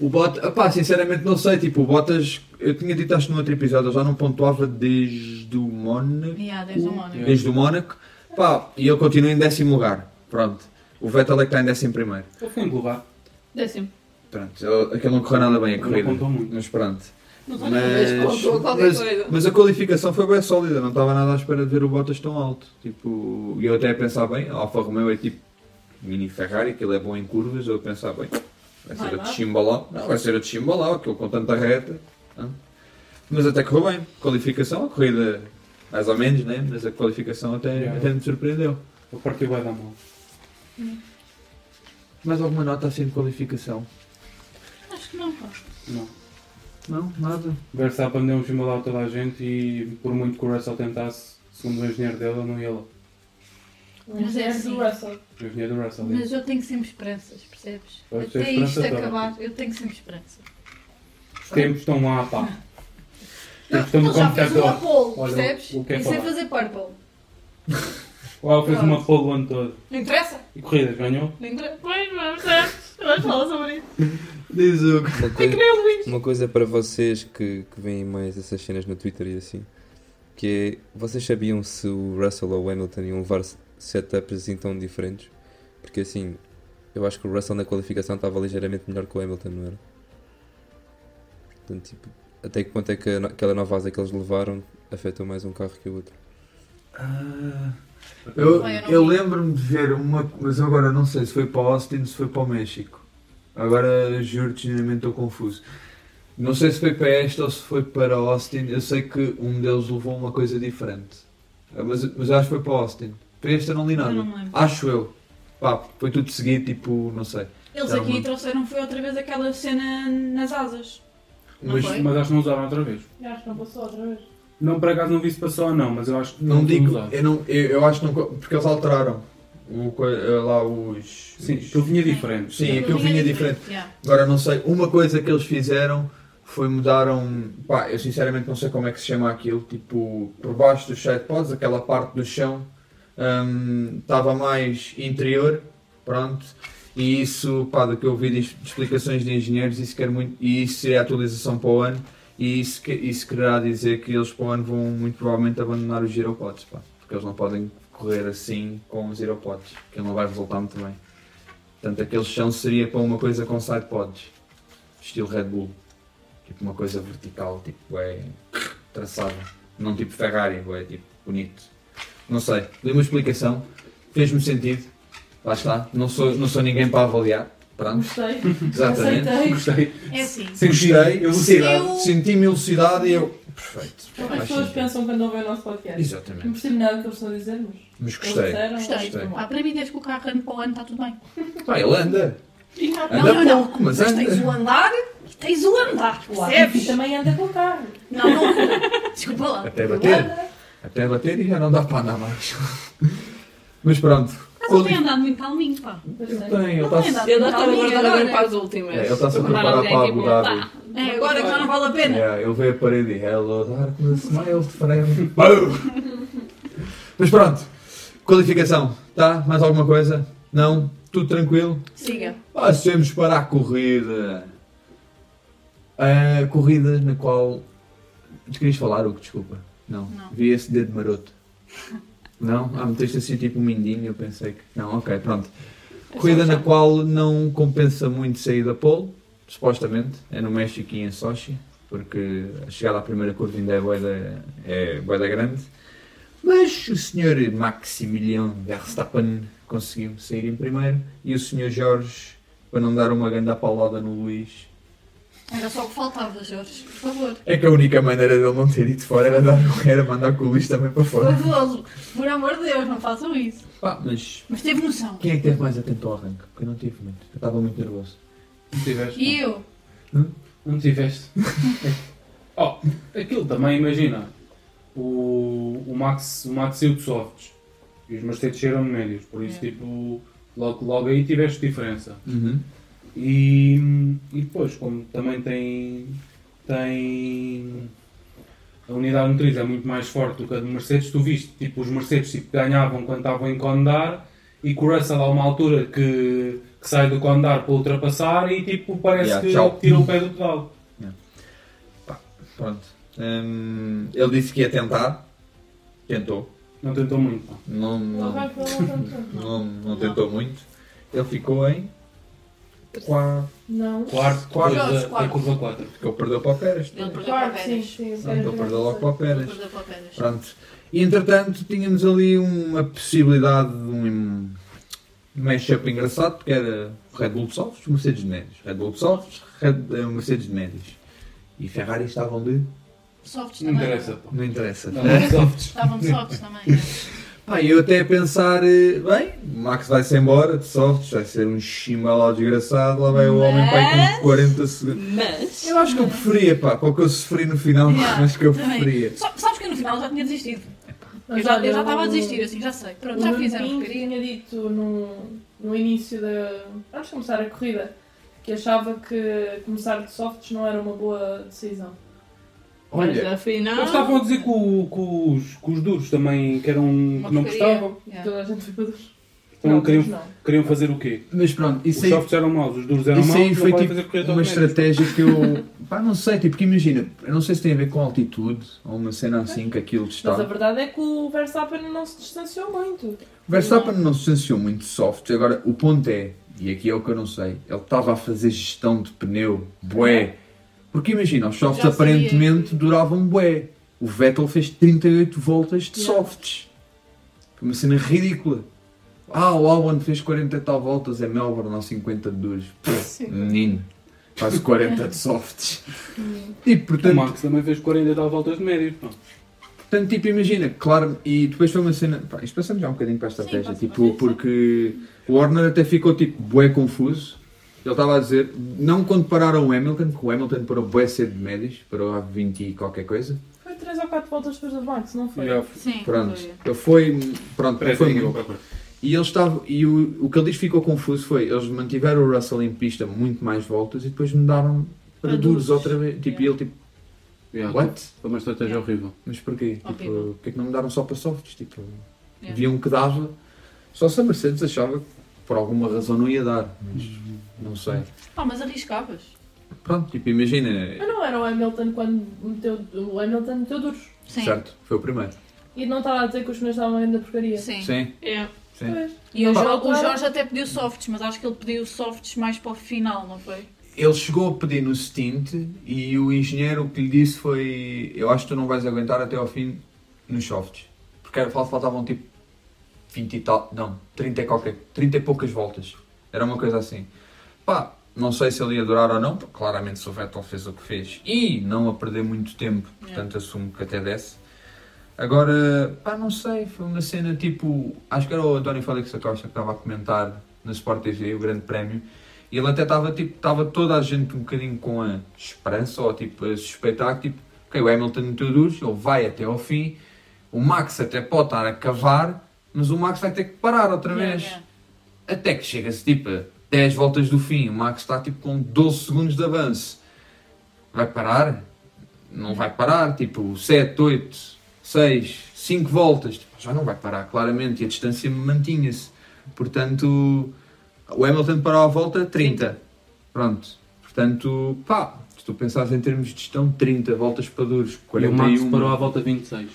o Bottas, pá, sinceramente não sei, tipo, o Bottas, eu tinha dito acho no outro episódio, eu já não pontuava desde o Mónaco. Yeah, desde o Mónaco. Desde o Mónaco, pá, e ele continua em décimo lugar. Pronto. O Vettel é que está em décimo primeiro. Eu fui levar. Décimo. Pronto, ele- aquilo não correu nada bem a Não corrida. Mas pronto. Mas Mas, mas, a qualificação foi bem sólida, não estava nada à espera de ver o Bottas tão alto. Tipo, e eu até a pensar bem, a Alfa Romeo é tipo mini Ferrari, que ele é bom em curvas, eu a pensar bem, vai ser a lá. de Chimbalau, não, vai ser a de Chimbalau, aquilo com tanta reta. não? Mas até correu bem, qualificação, a corrida mais ou menos, né? mas a qualificação até, Yeah. até me surpreendeu. Eu parti vai dar mal. Mais alguma nota assim de qualificação? Acho que não, pá. Não. Não, nada. Verstappen deu um chimbal a toda a gente e por muito que o Russell tentasse, segundo o engenheiro dele, ele não ia lá. Mas é assim. do Russell. O engenheiro do Russell. Mas eu tenho sempre esperanças, percebes? Pois, Até esperança isto toda. acabar, eu tenho sempre esperança. Os tempos estão lá, pá. Os Não, tempos estão no ele já fez uma pole, percebes? o que é e sem falar. fazer purple. O Al fez uma pole o ano todo. Não interessa. E corridas, ganhou? Não interessa. Pois, vamos. Vamos falar sobre isso. Diz o Uma É que coisa, uma coisa para vocês que, que veem mais essas cenas no Twitter e assim, que é, vocês sabiam se o Russell ou o Hamilton iam levar setups assim tão diferentes? Porque assim, eu acho que o Russell na qualificação estava ligeiramente melhor que o Hamilton, não era? Portanto, tipo, até que ponto é que aquela nova asa que eles levaram afetou mais um carro que o outro? Ah, eu eu lembro-me de ver uma, mas agora não sei se foi para Austin ou se foi para o México. Agora juro genuinamente estou confuso. Não sei se foi para esta ou se foi para Austin. Eu sei que um deles levou uma coisa diferente. Ah, Mas, mas acho que foi para Austin. Para esta não li Eu nada. não me lembro. Acho eu. Pá, foi tudo seguido, tipo, não sei. Eles Já aqui não- trouxeram foi outra vez aquela cena nas asas. Não Mas foi? Mas acho que não usaram outra vez. Eu acho que não passou outra vez. Não, por acaso não vi se passou ou não, mas eu acho que não foi digo, eu, não, eu, eu acho que não. Porque eles alteraram. O, co- lá os. Sim, os- aquilo vinha diferente. Sim, aquilo vinha diferente. Yeah. Agora não sei, uma coisa que eles fizeram foi mudaram. Pá, eu sinceramente não sei como é que se chama aquilo. Tipo, por baixo dos sidepods, aquela parte do chão hum, estava mais interior. Pronto. E isso, pá, do que eu vi de, explicações de engenheiros, isso quer muito. E isso seria a atualização para o ano. E isso, isso quererá dizer que eles para o ano vão muito provavelmente abandonar os giropods, pá. Porque eles não podem correr assim com os giropods. Que não vai resultar muito bem. Portanto, aquele chão seria para uma coisa com sidepods. estilo Red Bull. Tipo uma coisa vertical, tipo é traçada. Não tipo Ferrari, é tipo bonito. Não sei, dei uma explicação, fez-me sentido. Lá está, não sou, não sou ninguém para avaliar. Pronto, Gostei. exatamente. Aceitei. Gostei. É assim. Gostei, Velocidade. Eu- senti-me elucidado e eu. Perfeito. As Faz pessoas sentido. pensam quando ouvem o nosso podcast. Não Exatamente. percebo nada do que eles estão a dizer, mas. Mas eles gostei. disseram, Gostei. gostei. Ah, para mim, desde que o carro ande para o ano, está tudo bem. Pá, ele anda. Não, Anda não, não. pouco, mas Mas tens anda. o andar e tens o andar, percebes? também anda com o carro. Não, não. Desculpa lá. Até bater. Até bater e já não dá para andar mais. Mas pronto. Mas ele tem andado muito calminho, pá. Sei. tem, ele está Ele está a guardar bem agora. para as últimas. É, ele está-se a Mandar preparar para Abu Dhabi. tá. É, agora que já não vale a pena. Yeah, ele veio a parede e Hello old friend. Boom! Mas pronto, qualificação, tá? Mais alguma coisa? Não? Tudo tranquilo? Siga. Passemos para a corrida. A corrida na qual. Querias falar, Hugo? Desculpa. Não. Não. Vi esse dedo maroto. Não? Ah, meteste assim tipo um mindinho, eu pensei que. Não, ok, pronto. Corrida na qual não compensa muito sair da pole, supostamente. É no México e em Sochi, porque a chegada à primeira curva ainda é boeda, é boeda grande. Mas o senhor Maximilian Verstappen conseguiu sair em primeiro e o senhor Jorge, para não dar uma grande paulada no Luís, Era só o que faltava, Jorge. Por favor. é que a única maneira dele não ter ido fora era, dar, era mandar com o Luís também para fora. Fabuloso. Por amor de Deus, não façam isso. Pá, mas Mas teve noção. quem é que esteve mais atento ao arranque? Porque eu não tive muito. Eu estava muito nervoso. Não tiveste. E eu? Não tiveste. oh, aquilo também, imagina. O, o, Max, o Max saiu de softs e os Mercedes saíram de médios. Por isso, É. tipo, logo, logo aí tiveste diferença. Uhum. E, e depois, como também tem, tem a unidade motriz é muito mais forte do que a de Mercedes, tu viste, tipo, os Mercedes tipo, ganhavam quando estavam em condar e com o Russell há uma altura que, que sai do condar para ultrapassar e tipo, parece Yeah, que tchau. tira o pé do pedal. Pronto. Hum, ele disse que ia tentar. Tentou. Não tentou muito. Não, Não não, não, não tentou muito. Ele ficou em. Quarto. Não. Quarto, Quarto. depois Jorge, da, da quarto. curva 4. Ficou, perdeu para o Pérez. Ele perdeu para sim, Pérez. sim. Pronto, ele perdeu logo para o Ele Pérez. Pronto. E entretanto tínhamos ali uma possibilidade de um mashup engraçado, porque era Red Bull de softs, Mercedes de médios. Red Bull de softs, Red, eh, Mercedes de médios. E Ferrari estavam de. Softs Não também. interessa. Não interessa. Não, softs. Estavam de softs também. Pá, eu até a pensar, eh, bem, o Max vai-se embora de softs, vai ser um chimbal desgraçado, lá vai o homem para aí com 40 segundos. Mas. Eu acho que eu preferia, pá, para o que eu sofri no final, Yeah, acho que eu também. preferia. Sa- Sabes que eu no final já tinha desistido. Eu Mas já, eu já estava a desistir, assim, já sei. Pronto, já que queria. tinha dito no, no início da. antes de começar a corrida que achava que começar de softs não era uma boa decisão. Mas Olha, afinal. Eles estavam a dizer que, o- que os, que os duros também que, eram, que não gostavam. Yeah. Toda a gente foi para dois. Então Não, queriam, mas não. queriam fazer o quê? mas pronto, Os isso aí, softs eram maus, os duros eram isso maus, aí não foi tipo uma estratégia que eu, pá, não sei, tipo, que imagina, eu não sei se tem a ver com altitude, ou uma cena assim que aquilo Mas a está. verdade é que o Verstappen não se distanciou muito. O Verstappen não se distanciou muito de soft, agora o ponto é, e aqui é o que eu não sei, ele estava a fazer gestão de pneu, bué. Porque imagina, os softs Já sabia. aparentemente duravam bué. O Vettel fez 38 voltas de Yeah. softs. Foi uma cena ridícula. Ah, o Albon fez 40 e tal voltas, é Melbourne, não 50 de duros. Menino, faz 40 de softs. E O portanto, Max também fez 40 e tal voltas de médios. Portanto, tipo, imagina, claro, e depois foi uma cena. Pá, isto passamos já um bocadinho para a estratégia, passa tipo, sim. porque o Warner até ficou tipo bué confuso. Ele estava a dizer, não quando pararam o Hamilton, que o Hamilton parou bué cedo de médios, parou a 20 e qualquer coisa. Foi 3 ou 4 voltas depois do Max, não foi? Já Sim, Pronto, foi. ele foi. Pronto, Parece foi muito. E eles estavam. E o, o que ele diz que ficou confuso foi, eles mantiveram o Russell em pista muito mais voltas e depois mudaram para Para duros outra vez. Tipo, Yeah. e ele tipo, Já, what? Foi uma estratégia Yeah. horrível. Mas porquê? Tipo, porquê que não mudaram só para softs? Tipo, Yeah. viam que dava. Só se a Mercedes achava que por alguma razão não ia dar. Mas não sei. Pá, mas arriscavas. Pronto, tipo, imagina. Mas não era o Hamilton quando meteu. O Hamilton meteu duros. Sim. Certo, foi o primeiro. E não estava a dizer que os pneus estavam ainda porcaria. Sim. Sim, É. sim. Pois. E o, Pá. Jo- o Jorge até pediu softs, mas acho que ele pediu softs mais para o final, não foi? ele chegou a pedir no stint e o engenheiro o que lhe disse foi: Eu acho que tu não vais aguentar até ao fim nos softs. Porque faltavam tipo 20 e tal, não, 30 e, qualquer, 30 e poucas voltas. Era uma coisa assim. Pá, não sei se ele ia durar ou não, porque claramente se o Vettel fez o que fez e não a perder muito tempo, portanto assumo que até desce. Agora, pá, não sei, foi uma cena tipo. Acho que era o António Félix Acosta que estava a comentar na Sport TV o Grande Prémio e ele até estava tipo, estava toda a gente um bocadinho com a esperança ou tipo a suspeitar que tipo, ok, o Hamilton meteu duros, ele vai até ao fim, o Max até pode estar a cavar, mas o Max vai ter que parar outra Yeah, vez. yeah. Até que chega-se tipo a 10 voltas do fim, o Max está tipo com 12 segundos de avanço. Vai parar? Não vai parar, tipo 7, 8, 6, 5 voltas. Tipo, já não vai parar, claramente, e a distância mantinha-se. Portanto, o Hamilton parou a volta 30. Pronto. Portanto, pá, se tu pensares em termos de gestão, 30 voltas para duros, E o 41. Max parou à volta 26.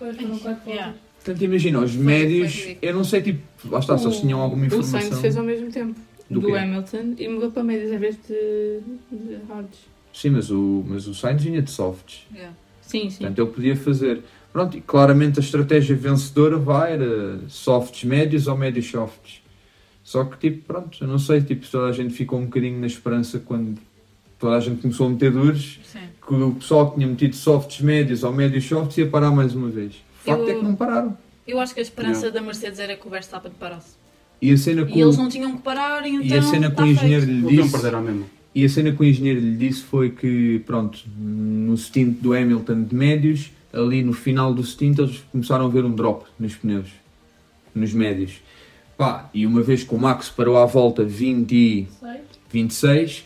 Depois foram Yeah. Portanto, imagina, os médios, eu não sei, tipo, lá está, se eles tinham alguma O informação. Sainz fez ao mesmo tempo Do do? Hamilton e mudou para médias em vez de, de hards. Sim, mas o, mas o Sainz vinha de softs. Yeah. Sim, sim. Portanto, ele podia fazer. Pronto, e claramente a estratégia vencedora vai era softs médios ou médios softs. Só que, tipo, pronto, eu não sei, tipo, toda a gente ficou um bocadinho na esperança quando toda a gente começou a meter duros, Sim. que o pessoal que tinha metido softs médios ou médios softs ia parar mais uma vez. Facto Eu- é que não pararam. Eu acho que a esperança da Mercedes era que o Verstappen parasse. E a cena com, E eles não tinham que parar, então. e a cena com tá o engenheiro feito. lhe disse. perder mesmo. E a cena que o engenheiro lhe disse foi que, pronto, no stint do Hamilton de médios, ali no final do stint, eles começaram a ver um drop nos pneus, nos médios. Pá, e uma vez que o Max parou à volta 20 e Sei. 26,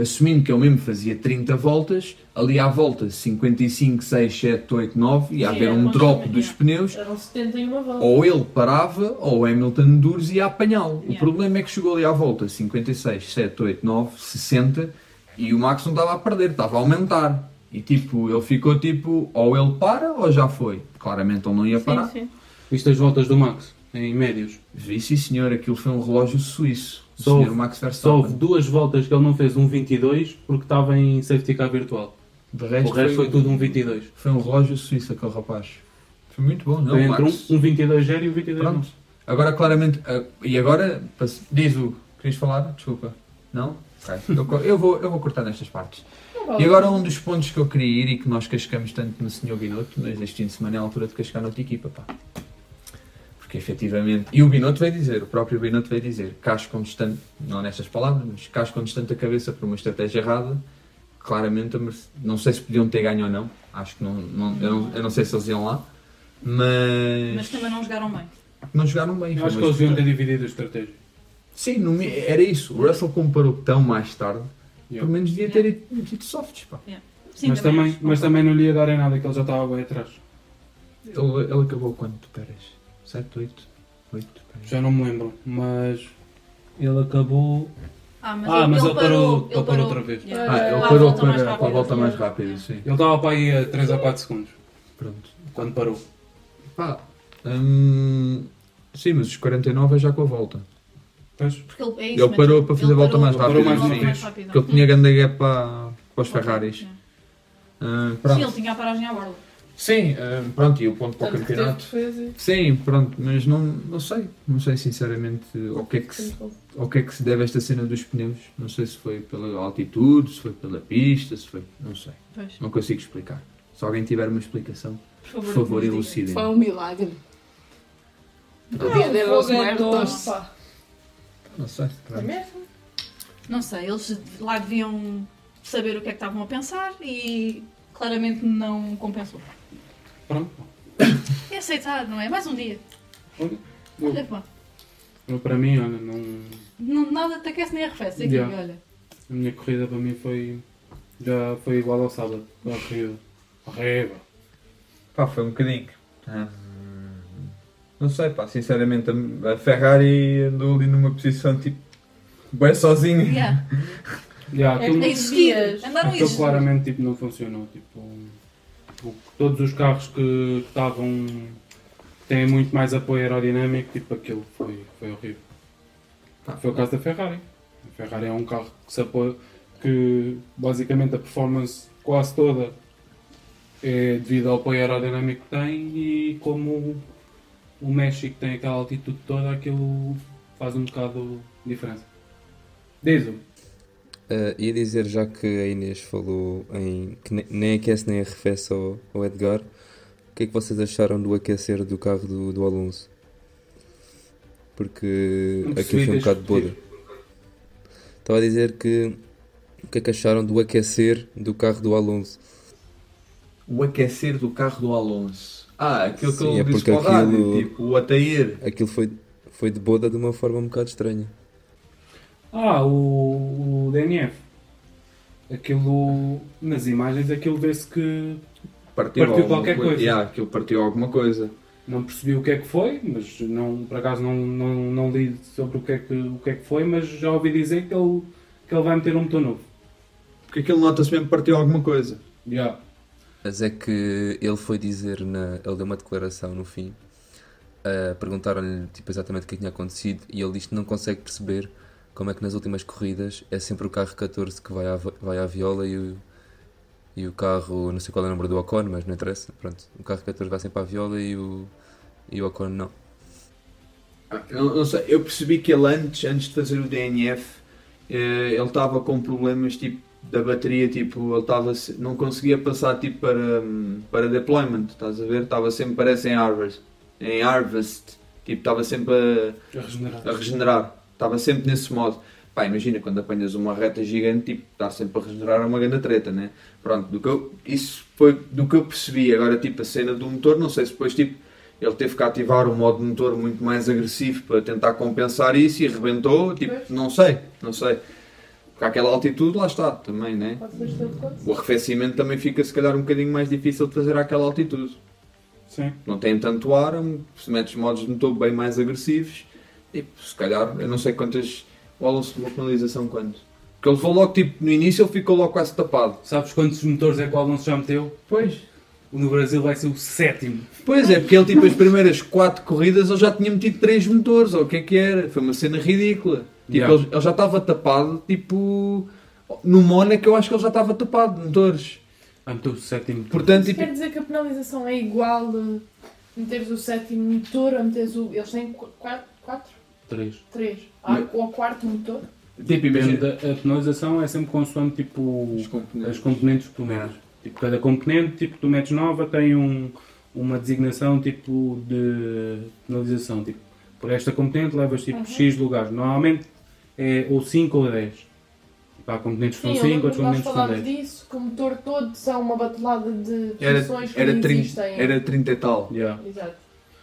assumindo que ele mesmo fazia 30 voltas, ali à volta 55, 6, 7, 8, 9, ia Sim, haver um drop dos pneus, Eram 71 voltas. ou ele parava, ou o Hamilton Duros ia apanhá-lo. O problema é que chegou ali à volta 56, 7, 8, 9, 60 e o Max não estava a perder, estava a aumentar. E tipo, ele ficou tipo, ou ele para ou já foi. Claramente ele não ia parar. sim, sim. Viste as voltas do Max, em médios. Vi sim senhor, aquilo foi um relógio suíço. Só senhor houve- Max Só houve duas voltas que ele não fez um 22 porque estava em safety car virtual. De O resto, resto foi tudo um 22. foi um relógio suíço aquele rapaz. Foi muito bom, não? Foi o entre Max. um, um 22 0 e um 22 Pronto. Agora claramente. ah, e agora. Diz o. Querias falar? Desculpa. Não? Ok. Eu, vou, eu vou cortar nestas partes. Não. E agora um dos pontos que eu queria ir e que nós cascamos tanto no Sr. Binotto, mas este fim de semana é a altura de cascar noutra equipa, pá. Porque efetivamente. E o Binotto veio dizer, o próprio Binotto veio dizer, cascam distante, não nestas palavras, mas cascam distante a cabeça por uma estratégia errada. Claramente, não sei se podiam ter ganho ou não, acho que não, não, eu, não eu não sei se eles iam lá, mas, Mas também não jogaram bem. não jogaram bem. Eu acho que eles deviam ter dividido a estratégia. Sim, no era isso. O Russell comparou tão mais tarde, Yeah. pelo menos devia ter ido- metido softs, pá. Sim, mas, também, mas também não lhe ia dar em nada que ele já estava bem atrás. Ele, ele acabou quanto, Pérez? 7, 8? 8, Já não me lembro, mas ele acabou. Ah, mas, Ah, ele, mas ele ele parou- parou, ele parou outra vez. Yeah. Ah, ele parou mais para, para a volta mais rápida, sim. Ele estava para aí a 3 ou 4 segundos Pronto. quando parou. Pá, hum, sim, mas os 49 é já com a volta. Pois. Porque ele, é isso Ele parou para fazer a volta mais rápida. mais sim. uma vez. rápida. Porque ele tinha grande gap para, para os Ferraris. yeah. Ah, Sim, ele tinha a paragem à borda. Sim, ah, pronto, e o ponto para o campeonato. Sim, pronto, mas não, não sei. Não sei sinceramente ao que, é que se, ao que é que se deve esta cena dos pneus. Não sei se foi pela altitude, se foi pela pista, se foi. Não sei. Pois. Não consigo explicar. Se alguém tiver uma explicação, Por favor, favor, elucidem. Foi um milagre. Não, dia de los muertos. Não sei. É? Não sei, eles lá deviam saber o que é que estavam a pensar e claramente não compensou. Pronto. É aceitar, não é? Mais um dia. Olha, Olha, pá. eu, para mim, olha, não, Não, nada te aquece nem arrefece aqui, Yeah. olha. a minha corrida para mim foi. Já foi igual ao sábado. A corrida. Horrível. Pá, foi um bocadinho. Ah, não sei, pá, sinceramente, a Ferrari andou ali numa posição tipo. bem sozinha. Yeah. Yeah, É aquilo, A existir. Dias. Andaram aquilo existir. claramente tipo, não funcionou. Tipo, todos os carros que estavam. têm muito mais apoio aerodinâmico, tipo aquilo foi, foi horrível. Pá, Foi o caso da Ferrari. A Ferrari é um carro que se apoia. que basicamente a performance quase toda é devido ao apoio aerodinâmico que tem e como o México tem aquela altitude toda, aquilo faz um bocado de diferença. Diz-o. Uh, ia dizer, já que a Inês falou em que ne- nem aquece nem arrefece ao, ao Edgar, o que é que vocês acharam do aquecer do carro do, do Alonso? Porque percebi, foi um bocado de boda. Estava a dizer que o que é que acharam do aquecer do carro do Alonso? O aquecer do carro do Alonso. Ah, aquilo que Sim, ele é disse aquilo- tipo, o Atair. Aquilo foi, foi de boda de uma forma um bocado estranha. Ah, o, o DNF. Aquilo, nas imagens, aquilo vê-se que Partiu, Partiu qualquer coi- coisa. Yeah, aquilo partiu alguma coisa. não percebi o que é que foi, mas não, por acaso não, não, não li sobre o que, é que, o que é que foi, mas já ouvi dizer que ele, que ele vai meter um motor novo. Porque aquilo nota-se mesmo que partiu alguma coisa. Já. Mas é que ele foi dizer, na, ele deu uma declaração no fim, uh, perguntaram-lhe tipo, exatamente o que tinha acontecido e ele disse que não consegue perceber como é que nas últimas corridas é sempre o carro 14 que vai à, va- vai à viola e o, e o carro, não sei qual é o número do Ocon, mas não interessa, pronto, o carro 14 vai sempre à viola e o, e o Ocon não. Ah, Eu, não sei, eu percebi que ele antes, antes de fazer o DNF, eh, ele estava com problemas tipo da bateria, tipo, ele estava não conseguia passar tipo para, para deployment, estás a ver? Estava sempre, parece em harvest, em harvest, tipo, estava sempre a, A regenerar. a regenerar, estava sempre nesse modo. Pá, imagina quando apanhas uma reta gigante, tipo, estar sempre a regenerar é uma grande treta, né? Pronto, do que eu, isso foi do que eu percebi. Agora, tipo, a cena do motor, não sei se depois, tipo, ele teve que ativar um modo motor muito mais agressivo para tentar compensar isso e arrebentou, tipo, não sei, não sei. Porque àquela altitude, lá está, também, né? O arrefecimento também fica, se calhar, um bocadinho mais difícil de fazer àquela altitude. Sim. Não tem tanto ar, um- se metes modos de motor bem mais agressivos, tipo, se calhar, eu não sei quantas. O Alonso tomou penalização quanto? Porque ele levou logo, tipo, no início ele ficou logo quase tapado. Sabes quantos motores é que o Alonso já meteu? Pois. No Brasil vai ser o sétimo. Pois é, porque ele, tipo, as primeiras 4 corridas ele já tinha metido 3 motores, ou o que é que era? Foi uma cena ridícula. Tipo, Yeah. ele, ele já estava tapado, tipo. No Mónaco eu acho que ele já estava tapado de motores. Ah, meteu o sétimo. Portanto, Isso tipo. quer dizer que a penalização é igual de meteres o sétimo motor a meteres o. Eles têm qu- quatro? quatro? Três. Três. Ah, ou o quarto motor? Tipo, Depende imagina. da a penalização é sempre consoante tipo Os componentes. as componentes que tu metes. Tipo, cada componente tipo, que tu metes nova tem um, uma designação tipo de penalização. Tipo, por esta componente levas tipo Uhum. X lugares. Normalmente é ou 5 ou 10. Tipo, há componentes que são eu 5, lembro outros que componentes que são falámos 10. disso, que o motor todo são uma batelada de Era, funções que era, não 30, existem. era 30 e tal. Yeah. Exato.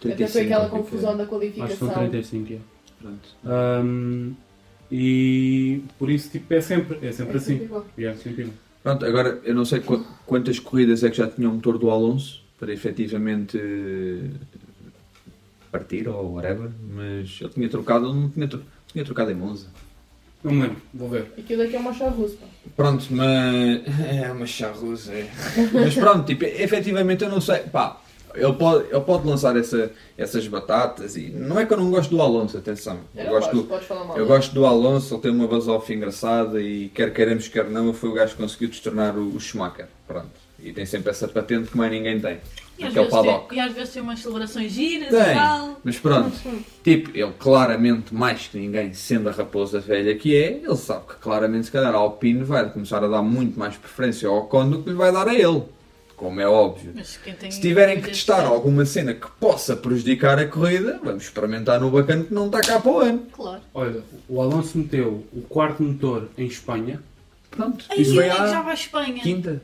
35, Até foi aquela que que confusão da Acho que são qualificação. 35. Yeah. Pronto. Ahm, e por isso tipo, é sempre, é sempre É assim. sempre igual. Yeah, sempre igual. Pronto, agora eu não sei qu- quantas corridas é que já tinha o motor do Alonso para efetivamente eh, partir ou whatever, mas ele tinha trocado, não tinha, tro- tinha trocado em Monza. Não me lembro, vou ver. Aquilo daqui é uma charruça. pá. Pronto, mas. É uma charruza, é. Mas pronto, tipo, efetivamente eu não sei. Pá, ele pode, ele pode lançar essa, essas batatas e. Não é que eu não gosto do Alonso, atenção. Eu, Eu gosto gosto, do, eu gosto do Alonso, ele tem uma base-off engraçada e quer queiramos, quer não, foi o gajo que conseguiu destornar o, o Schumacher. Pronto. E tem sempre essa patente que mais ninguém tem. E às, Que é o vezes paddock. tem, e às vezes tem umas celebrações giras Tem. e tal. Mas pronto, tipo, ele claramente, mais que ninguém, sendo a raposa velha que é, ele sabe que claramente, se calhar, a Alpine vai começar a dar muito mais preferência ao Ocon do que lhe vai dar a ele. Como é óbvio. Mas quem tem Se tiverem que testar cedo, alguma cena que possa prejudicar a corrida, vamos experimentar no bacana que não está cá para o ano. Claro. Olha, o Alonso meteu o quarto motor em Espanha, Pronto, Aí isso ele foi é que já à vai à Espanha. quinta,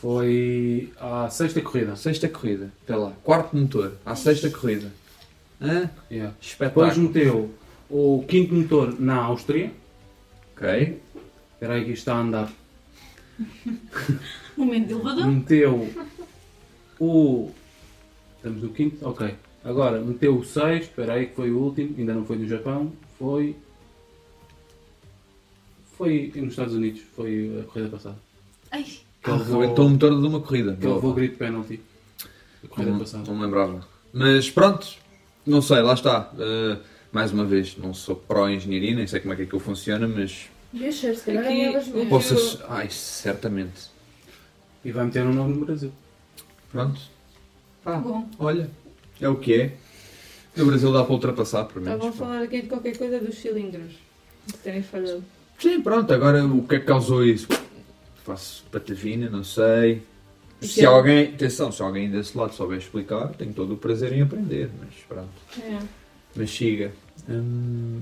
foi à sexta corrida. sexta corrida. Vê lá, quarto motor, à sexta corrida. Hã? Yeah. Depois Espetáculo. meteu o quinto motor na Áustria. Ok. Espera aí que isto está a andar. Momento de elevador. Meteu o... Estamos no quinto? Ok. Agora, meteu o sexto. Espera aí que foi o último. Ainda não foi no Japão. Foi... Foi nos Estados Unidos. Foi a corrida passada. Ai, Que Arrebentou o motor de uma corrida. que ele levou o grito penalty. A corrida Não, passada. não me lembrava. Mas pronto, não sei, lá está. Uh, mais uma vez, não sou pró-engenharia, nem sei como é que aquilo funciona, mas ser, se calhar ganhavas que- Vocês... Ai, certamente. E vai meter um nome no Brasil. Pronto. Pá, Bom, olha, é o que é. No Brasil dá para ultrapassar, por menos. Estavam a pá. falar aqui de qualquer coisa dos cilindros. De terem falhado. Sim, pronto, agora o que é que causou isso? Faço patavina, não sei. E Se é- alguém, atenção, se alguém desse lado souber explicar, tenho todo o prazer em aprender, mas pronto. É. Mas siga. Hum,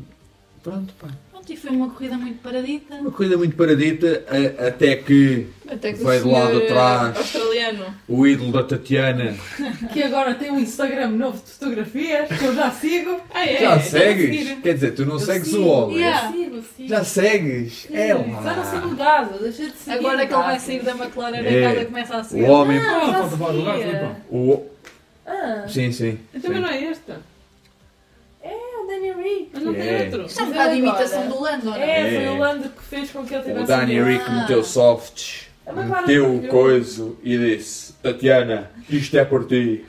pronto, pá. Pronto, e foi uma corrida muito paradita. Uma corrida muito paradita, a- até que Até que Vai o de lado atrás. australiano. o ídolo da Tatiana Que agora tem um Instagram novo de fotografias que eu já sigo. Ah, é? já é, segues? Quer dizer, tu não Eu segues sigo, o homem. Yeah. Sigo, sigo. Já segues? É Já não lá. sigo Gaza, deixei de seguir. Agora que ele vai sair da McLaren, É. a casa começa a O seguir. homem. Ah, Ah, do. O... Ah, Sim, sim. Então, mas não é esta. É o Danny Rick. Mas não tem É. outro. Isto é um bocado de imitação do Lando, não é? É, foi É. o Lando que fez com que ele tivesse. O Danny um- Rick meteu softs, A McLaren meteu o perdeu. coiso e disse: Tatiana, isto é por ti.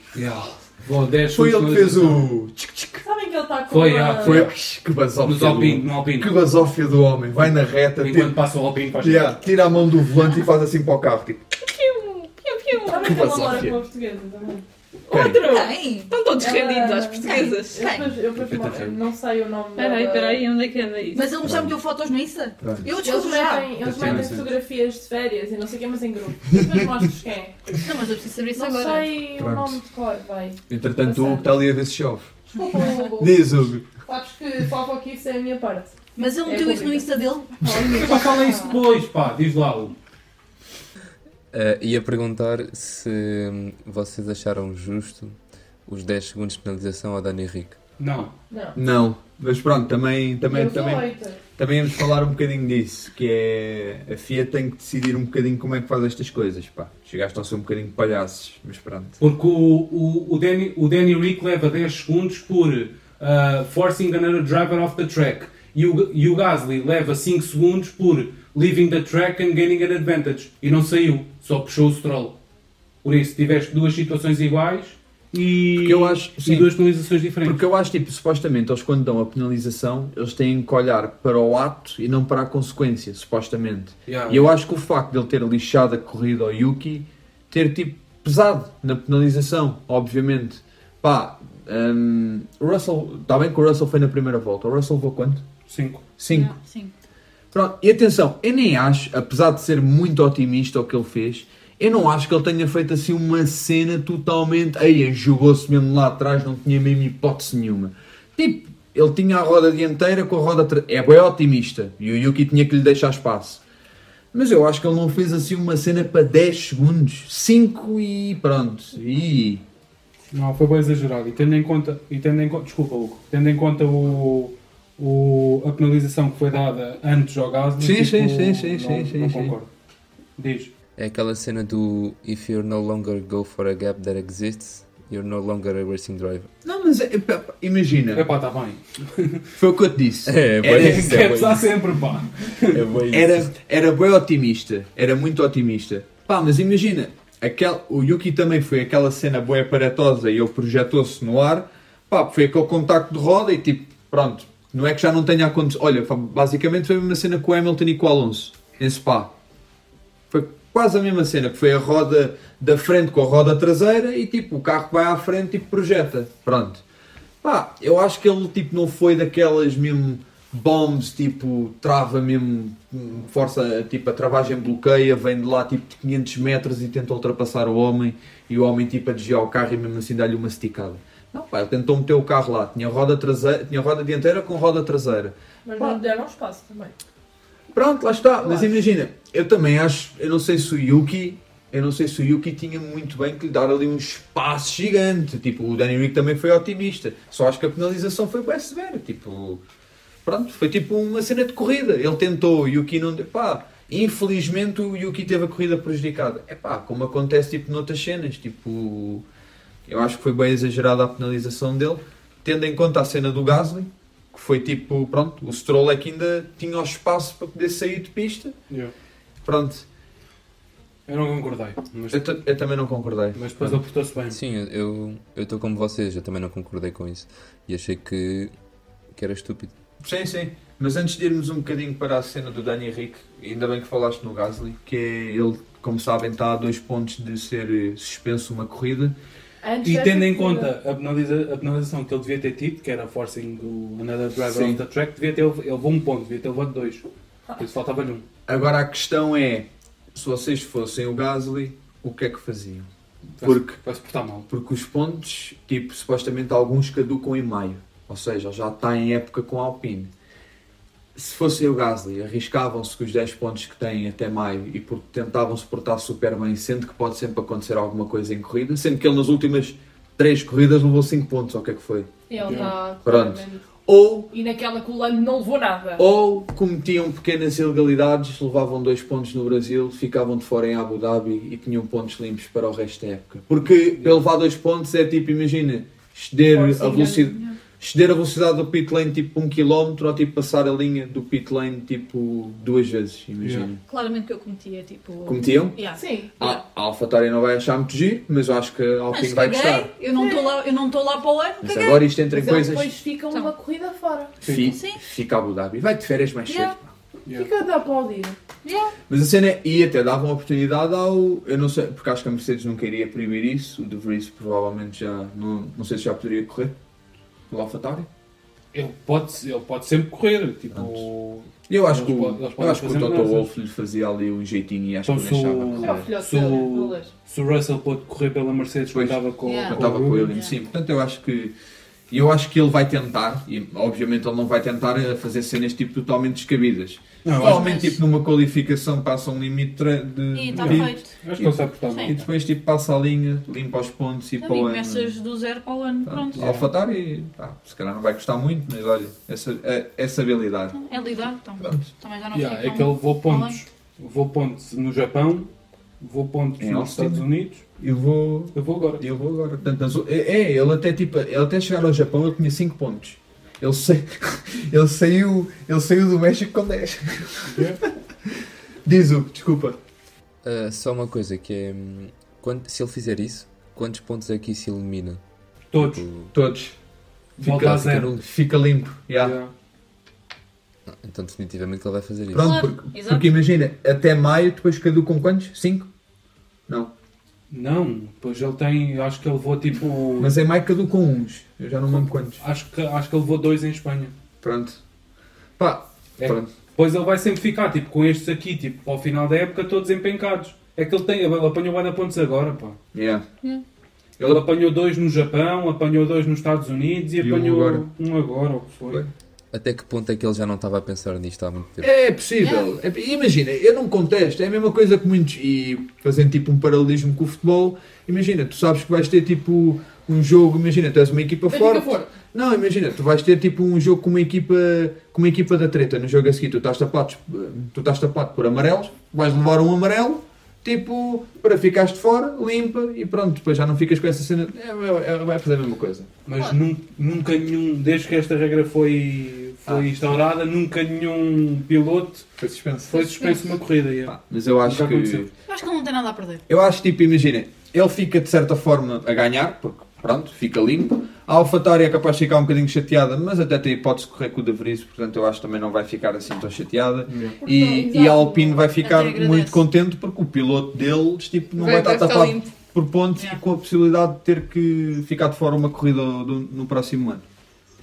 Vou 10 Foi ele que fez o. tchic, tchic. Sabem que ele está com Foi, uma... ah, Foi. Que basófia. Alpine, do... no Alpine. Que basófia do homem. Vai na reta, Enquanto tira, passa o Alpine faz Yeah, tira a mão do volante e faz assim para o carro. Tipo, Sabem Que que ele namora basófia. com uma portuguesa também. Quem? Outro! Tem. Estão todos rendidos às portuguesas. Eu depois, eu depois Fêmea. não sei o nome dela. espera aí, onde é que anda isso? Mas ele já meteu fotos no Insta? Pronto. Eu Eles descubro já. metem, eles metem fotografias de férias e não sei o que, mas em grupo. Depois mostras quem é. Não, mas eu preciso saber isso Não agora. sei o Pronto. nome de cor, vai. Entretanto, o Hugo está ali a ver se chove. Diz, Hugo. Sabes que foco aqui isso é a minha parte. Mas ele É meteu isso no. Insta dele? Pá, fala isso depois, pá, diz lá. o- Eh, ia perguntar se hum, vocês acharam justo os 10 segundos de penalização ao Dani Rick. Não. Não. Não, mas pronto, também, também, também, também vamos falar um bocadinho disso, que é a FIA tem que decidir um bocadinho como é que faz estas coisas, pá. Chegaste a ser um bocadinho palhaços, mas pronto. Porque o, o, o, Danny, o Danny Rick leva 10 segundos por uh, forcing another driver off the track. E o, e o Gasly leva 5 segundos por leaving the track and gaining an advantage. E não saiu, só puxou o stroll. Por isso, tiveste duas situações iguais e, Porque eu acho- e sim. duas penalizações diferentes. Porque eu acho, tipo, supostamente, eles quando dão a penalização, eles têm que olhar para o ato e não para a consequência, supostamente. Yeah. E eu acho que o facto de ele ter lixado a corrida ao Yuki ter tipo pesado na penalização, obviamente. Pá, hum, o Russell, está bem que o Russell foi na primeira volta. O Russell levou quanto? 5. 5. Pronto, e atenção, eu nem acho, apesar de ser muito otimista o que ele fez, eu não acho que ele tenha feito assim uma cena totalmente. Aí, jogou-se mesmo lá atrás, não tinha mesmo hipótese nenhuma. Tipo, ele tinha a roda dianteira com a roda. É bem otimista e o Yuki tinha que lhe deixar espaço. Mas eu acho que ele não fez assim uma cena para 10 segundos, 5 e pronto. E. Não, foi bem exagerado. E tendo em conta, e tendo em desculpa, Hugo, tendo em conta o, o, a penalização que foi dada antes ao Gasly, Sim, tipo, sim, sim, sim, não, sim, sim, não sim. concordo. Diz. É aquela cena do If you no longer go for a gap that exists, you're no longer a racing driver. Não, mas é- pá, imagina, está bem. foi o que eu te disse. É, Era- bem, isso é bem, sempre, pá. é bem Era, isso. era bem otimista, era muito otimista. Pá, mas imagina, aquel, o Yuki também foi aquela cena boa aparatosa e ele projetou-se no ar. Pá, foi aquele contacto de roda e tipo, pronto, não é que já não tenha acontecido. Olha, basicamente foi a mesma cena com o Hamilton e com o Alonso, em Spa. Foi quase a mesma cena, que foi a roda da frente com a roda traseira e tipo, o carro vai à frente e projeta. Pronto. Pá, eu acho que ele tipo não foi daquelas mesmo bombs, tipo, trava mesmo, hum, força, tipo, a travagem bloqueia, vem de lá tipo de 500 metros e tenta ultrapassar o homem e o homem tipo a desviar o carro e mesmo assim dá-lhe uma esticada. Não, pá, ele tentou meter o carro lá, tinha roda traseira, tinha roda dianteira com roda traseira. Mas Pá. não deram espaço também. Pronto, lá está. Eu Mas acho. imagina, eu também acho, eu não sei se o Yuki, eu não sei se o Yuki tinha muito bem que lhe dar ali um espaço gigante. Tipo, o Danny Rick também foi otimista. Só acho que a penalização foi bem severa. Tipo, pronto, foi tipo uma cena de corrida. Ele tentou, o Yuki não deu. Pá, infelizmente o Yuki teve a corrida prejudicada. É pá, como acontece tipo noutras cenas. Tipo, eu acho que foi bem exagerada a penalização dele, tendo em conta a cena do Gasly. Que foi tipo, pronto, o Stroll é que ainda tinha o espaço para poder sair de pista. Yeah. Pronto, Eu não concordei, mas, eu, eu também não concordei. mas depois ele portou-se bem. Sim, eu eu estou como vocês, eu também não concordei com isso. E achei que, que era estúpido. Sim, sim. Mas antes de irmos um bocadinho para a cena do Dani Henrique, ainda bem que falaste no Gasly, que é ele, como sabem, está a dois pontos de ser eh, suspenso uma corrida. Antes E tendo em conta a, penaliza- a penalização que ele devia ter tido, que era forcing o another driver Sim. off the track, devia ter, ele levou um ponto, devia ter levado dois. Por isso faltava-lhe um. Agora a questão é, se vocês fossem o Gasly, o que é que faziam? Porque, Vai-se portar mal. porque os pontos, tipo, supostamente alguns caducam em maio. Ou seja, já está em época com a Alpine. Se fosse o Gasly, arriscavam-se com os 10 pontos que têm até maio e por- tentavam se portar super bem, sendo que pode sempre acontecer alguma coisa em corrida, sendo que ele nas últimas 3 corridas levou 5 pontos, ou o que é que foi? Ele está Pronto. claramente- Ou, E naquela que o Lando não levou nada. ou cometiam pequenas ilegalidades, levavam 2 pontos no Brasil, ficavam de fora em Abu Dhabi e tinham pontos limpos para o resto da época. Porque para levar 2 pontos é tipo, imagina, exceder a velocidade. Exceder a velocidade do pit lane tipo 1 km ou tipo passar a linha do pit lane tipo duas vezes, imagina. Yeah. Claramente que eu cometia, tipo. Cometiam? Yeah. Sim. A, a AlphaTauri não vai achar muito giro, mas eu acho que a Alpine vai caguei, gostar. eu não estou lá, eu não estou lá para o ano, Mas caguei. agora isto entra em Mas coisas. depois fica Então. uma corrida fora. Fi- Sim. Fica Abu Dhabi. Vai de férias mais Yeah. cedo. Yeah. Fica de aplaudir. Mas a cena é, e até dava uma oportunidade ao. Eu não sei, porque acho que a Mercedes nunca iria proibir isso. O De Vries provavelmente já. Não, não sei se já poderia correr. O AlphaTauri. Ele pode, ele pode sempre correr. Tipo, Eu acho que o, eles eu acho que o Toto. Wolff lhe fazia ali um jeitinho e acho Então, que o se o- deixava É filhote Se o- se Russell pôde correr pela Mercedes quando Pois. estava com, Yeah. Eu com estava com. Williams, sim. Portanto, eu acho que. E eu acho que ele vai tentar, e obviamente ele não vai tentar a fazer cenas tipo totalmente descabidas. Não, acho, mas- tipo numa qualificação passa um limite de. de E está feito. acho que ele sabe portar mal. E depois tipo passa a linha, limpa os pontos e Não, para e o ano. começas do zero para o ano, Pronto, pronto. AlphaTauri, pá, se calhar não vai custar muito, mas olha, essa, é- essa habilidade. É lidar, então. Pronto. Também já não Yeah, fica é que ele além. pontos. Levou pontos no Japão, levou pontos Em nos Austin. Estados Unidos, Eu vou. eu vou agora. Eu vou agora. Portanto, é, é, ele até tipo, ele até chegar ao Japão ele tinha 5 pontos. Ele, sa... ele, saiu, ele saiu do México com 10. Diz o, desculpa. Ah, só uma coisa que é. hum, quant- se ele fizer isso, quantos pontos é que isso elimina? Todos. Tipo, Todos. Volta a Fica, zero. fica limpo. yeah. Yeah. então, definitivamente ele vai fazer isso. Pronto, porque, porque imagina, até maio depois caducam quantos? 5? Não. Não, pois ele tem. Acho que ele levou tipo. Mas em maio caducam uns. Eu já não me lembro quantos. Acho que, acho que ele levou dois em Espanha. Pronto. Pá, É. pronto. Pois ele vai sempre ficar tipo com estes aqui, tipo, ao final da época, todos empencados. É que ele tem, ele apanhou bada pontos agora, pá. Yeah. Ele apanhou dois no Japão, apanhou dois nos Estados Unidos e, E um apanhou agora. um agora, o que foi. Foi. Até que ponto é que ele já não estava a pensar nisto há muito tempo? É possível. É- imagina, eu não contesto. É a mesma coisa que muitos. E fazendo tipo um paralelismo com o futebol. Imagina, tu sabes que vais ter tipo um jogo. Imagina, tu és uma equipa forte. fora. Não, imagina, tu vais ter tipo um jogo com uma equipa com uma equipa da treta. No jogo a seguir, tu estás tapado, tu estás tapado por amarelos, vais levar um amarelo, tipo, para ficares de fora, limpa e pronto, depois já não ficas com essa cena. É, é- é- vai fazer a mesma coisa. Mas nun- nunca nenhum, desde que esta regra foi, foi Ah. instaurada, nunca nenhum piloto Foi suspenso. foi suspenso uma corrida. yeah. Pá, Mas eu acho Nunca que. aconteceu. Eu acho que ele não tem nada a perder. Eu acho tipo, imagina, ele fica de certa forma a ganhar, porque pronto, fica limpo. A AlphaTauri é capaz de ficar um bocadinho chateada, mas até tem hipótese de correr com o De Vries, portanto eu acho que também não vai ficar assim tão chateada. E, e a Alpine vai ficar muito contente porque o piloto deles tipo, não vai, Vai, estar tapado limpo. por pontos Yeah. e com a possibilidade de ter que ficar de fora uma corrida do- no próximo ano.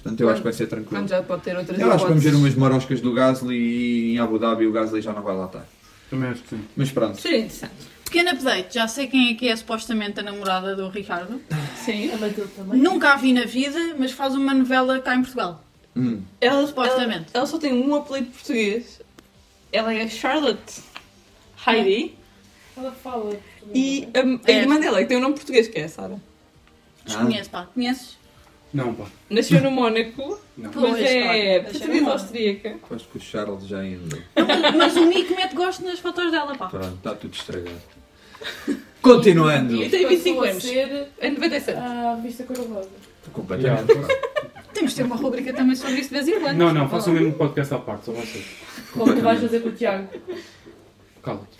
Portanto eu acho que vai ser tranquilo. Já pode ter outras Eu acho que vamos ver hipóteses. umas maroscas do Gasly e em Abu Dhabi o Gasly já não vai lá estar. Também acho que sim. Mas pronto. Seria interessante. Pequeno update, já sei quem é que é supostamente a namorada do Ricardo. Sim. A Matilde também. Nunca a vi na vida, mas faz uma novela cá em Portugal. Hum. Ela, Supostamente. Ela, ela só tem um apelido português. Ela é Charlotte Heidi. Ela fala. E a, a É. irmã dela, que tem um nome português, que é a Sara. Desconheço, pá. Conheces? Não, pá. Nasceu no Mónaco, Não. Pois, mas é portuguesa austríaca. Acho que o Charles já ainda. Mas o Mico mete gosto nas fotos dela, pá. Pronto, está tudo estragado. Continuando. E tem 25 Passou a anos. ser É 97. a vista cor-de-rosa. Completamente. Temos de ter uma rubrica também sobre isso de vez em quando. Não, não, façam mesmo um podcast à parte, só vocês. Como tu vais fazer com o Tiago. Cala-te.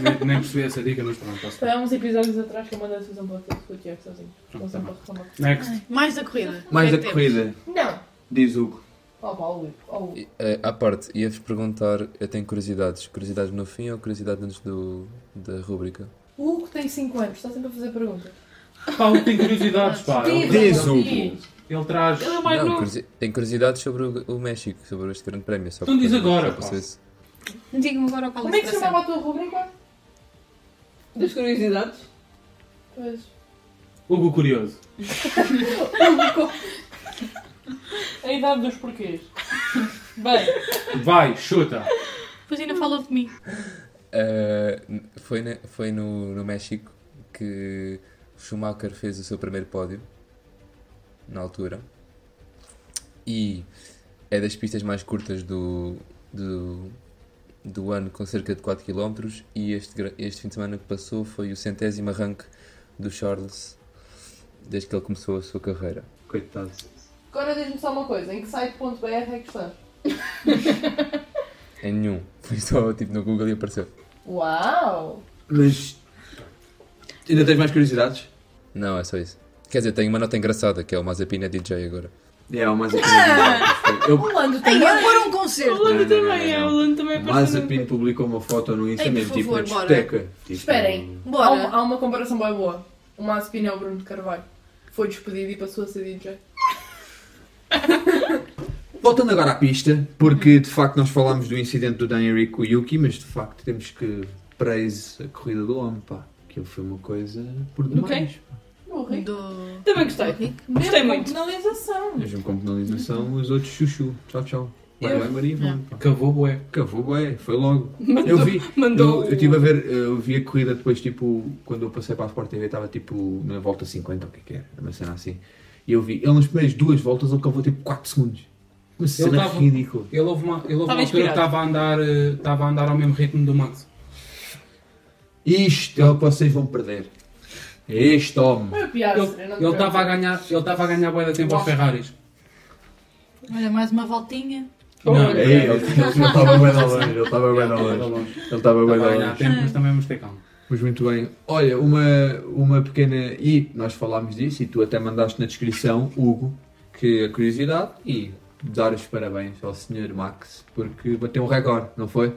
nem, nem percebi essa dica, mas pronto, posso. Há uns episódios atrás que eu mandei fazer um podcast com o Tiago sozinho. Pronto, tá. Next. Mais da corrida. Mais O que a é que corrida, Não. diz Hugo. Oh, pá, o Hugo, oh, À parte, ia-vos perguntar, eu tenho curiosidades. Curiosidades no fim ou curiosidade antes do, da rúbrica? O Hugo tem 5 anos, está sempre a fazer perguntas. Pá, o tem curiosidades, pá. Ele, Diz, Hugo. ele traz. Ele é mais Não, novo. tenho curiosidades sobre o, o México, sobre este grande prémio. Só Então diz agora, se- Diga-me agora qual Como é que se chamava a tua rubrica? Das curiosidades? Pois. Hugo Curioso. A idade dos porquês. Bem, Vai, chuta. Depois ainda fala de mim. Eh, foi na- foi no, no México que Schumacher fez o seu primeiro pódio, na altura, e é das pistas mais curtas do, do, do ano, com cerca de 4 km, e este, este fim de semana que passou foi o centésimo arranque do Charles, desde que ele começou a sua carreira. Coitado. agora diz-me só uma coisa: em que site.br é que estás? Em nenhum, foi só tipo no Google e apareceu. Uau! Mas. Ainda tens mais curiosidades? Não, é só isso. Quer dizer, tem uma nota engraçada, que é o Mazepin é DJ agora. É, o mais aqui. Eu, O Lando também. eu pôr um concerto. O Lando Não, não, também, não, é. O Lando também apareceu. Mazepin publicou uma foto no Insta, Ei, por mesmo tipo na discoteca. Tipo, Esperem. Há Bora. uma, há uma comparação bem boa. O Mazepin é o Bruno de Carvalho. Foi despedido e passou a ser DJ. Voltando agora à pista, porque de facto nós falámos do incidente do Dan Henrique com o Yuki, mas de facto temos que praise a corrida do homem, pá. Aquilo foi uma coisa por demais. O Rico. Do... Também gostei. Gostei Mesmo muito. com Penalização. Mesmo com penalização, os outros chuchu. Tchau, tchau. Vai, Eu- vai, Maria, vamos. Cavou bué. Cavou, bué, foi logo. Mandou, Eu vi, mandou. eu, eu estive a ver, eu vi a corrida depois, tipo, quando eu passei para a Sport TV, estava tipo na volta 50, ou o que é que era, uma cena assim. E eu vi, ele nas primeiras duas voltas, ele cavou tipo 4 segundos. Uma cena tava- ridícula. Ele houve uma, ele houve Estava uma altura que estava a, andar, eh, estava a andar ao mesmo ritmo do Max. Isto é o que vocês vão perder. É este homem. Foi a piada, Ele estava a ganhar, ele estava a ganhar de tempo aos Ferraris. Olha, mais uma voltinha. Não, É, ele estava bem longe, ele estava bem longe. Ele estava bem longe. tempo, mas também vamos ter calma. Mas muito bem. Olha, uma, uma pequena. E nós falámos disso, e tu até mandaste na descrição, Hugo, que a curiosidade e dar os parabéns ao Sr. Max, porque bateu um recorde, não foi?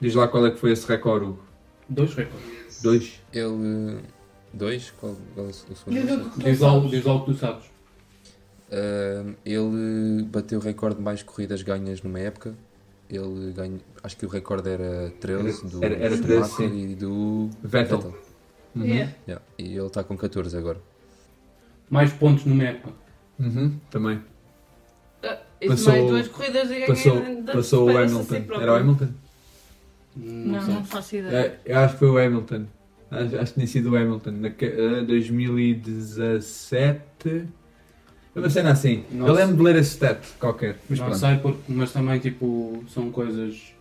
Diz lá qual é que foi esse recorde, Hugo. Dois recordes. Dois. Ele. Dois? Qual, qual é o segundo? Diz lá, o- que tu sabes. Ahm, ele bateu o recorde de mais corridas ganhas numa época. Ele ganhou, acho que o recorde era 13 do Era- era 13, Schumacher sim. e do Vettel. Uhum. Yeah. Yeah, E ele está com 14 agora. Mais pontos numa época. Uhum, Também. Ah, Isso Passou- mais duas corridas e ganhei. Passou, passou o Hamilton. si. Era o Hamilton? Não, Não, não faço ideia. É, eu acho que foi o Hamilton. Acho, acho que tinha sido o Hamilton. Na, eh, 2017. É Uma cena assim. Nossa. Eu lembro de ler esse stat qualquer. Mas não pronto. sei, porque, mas também tipo, são coisas.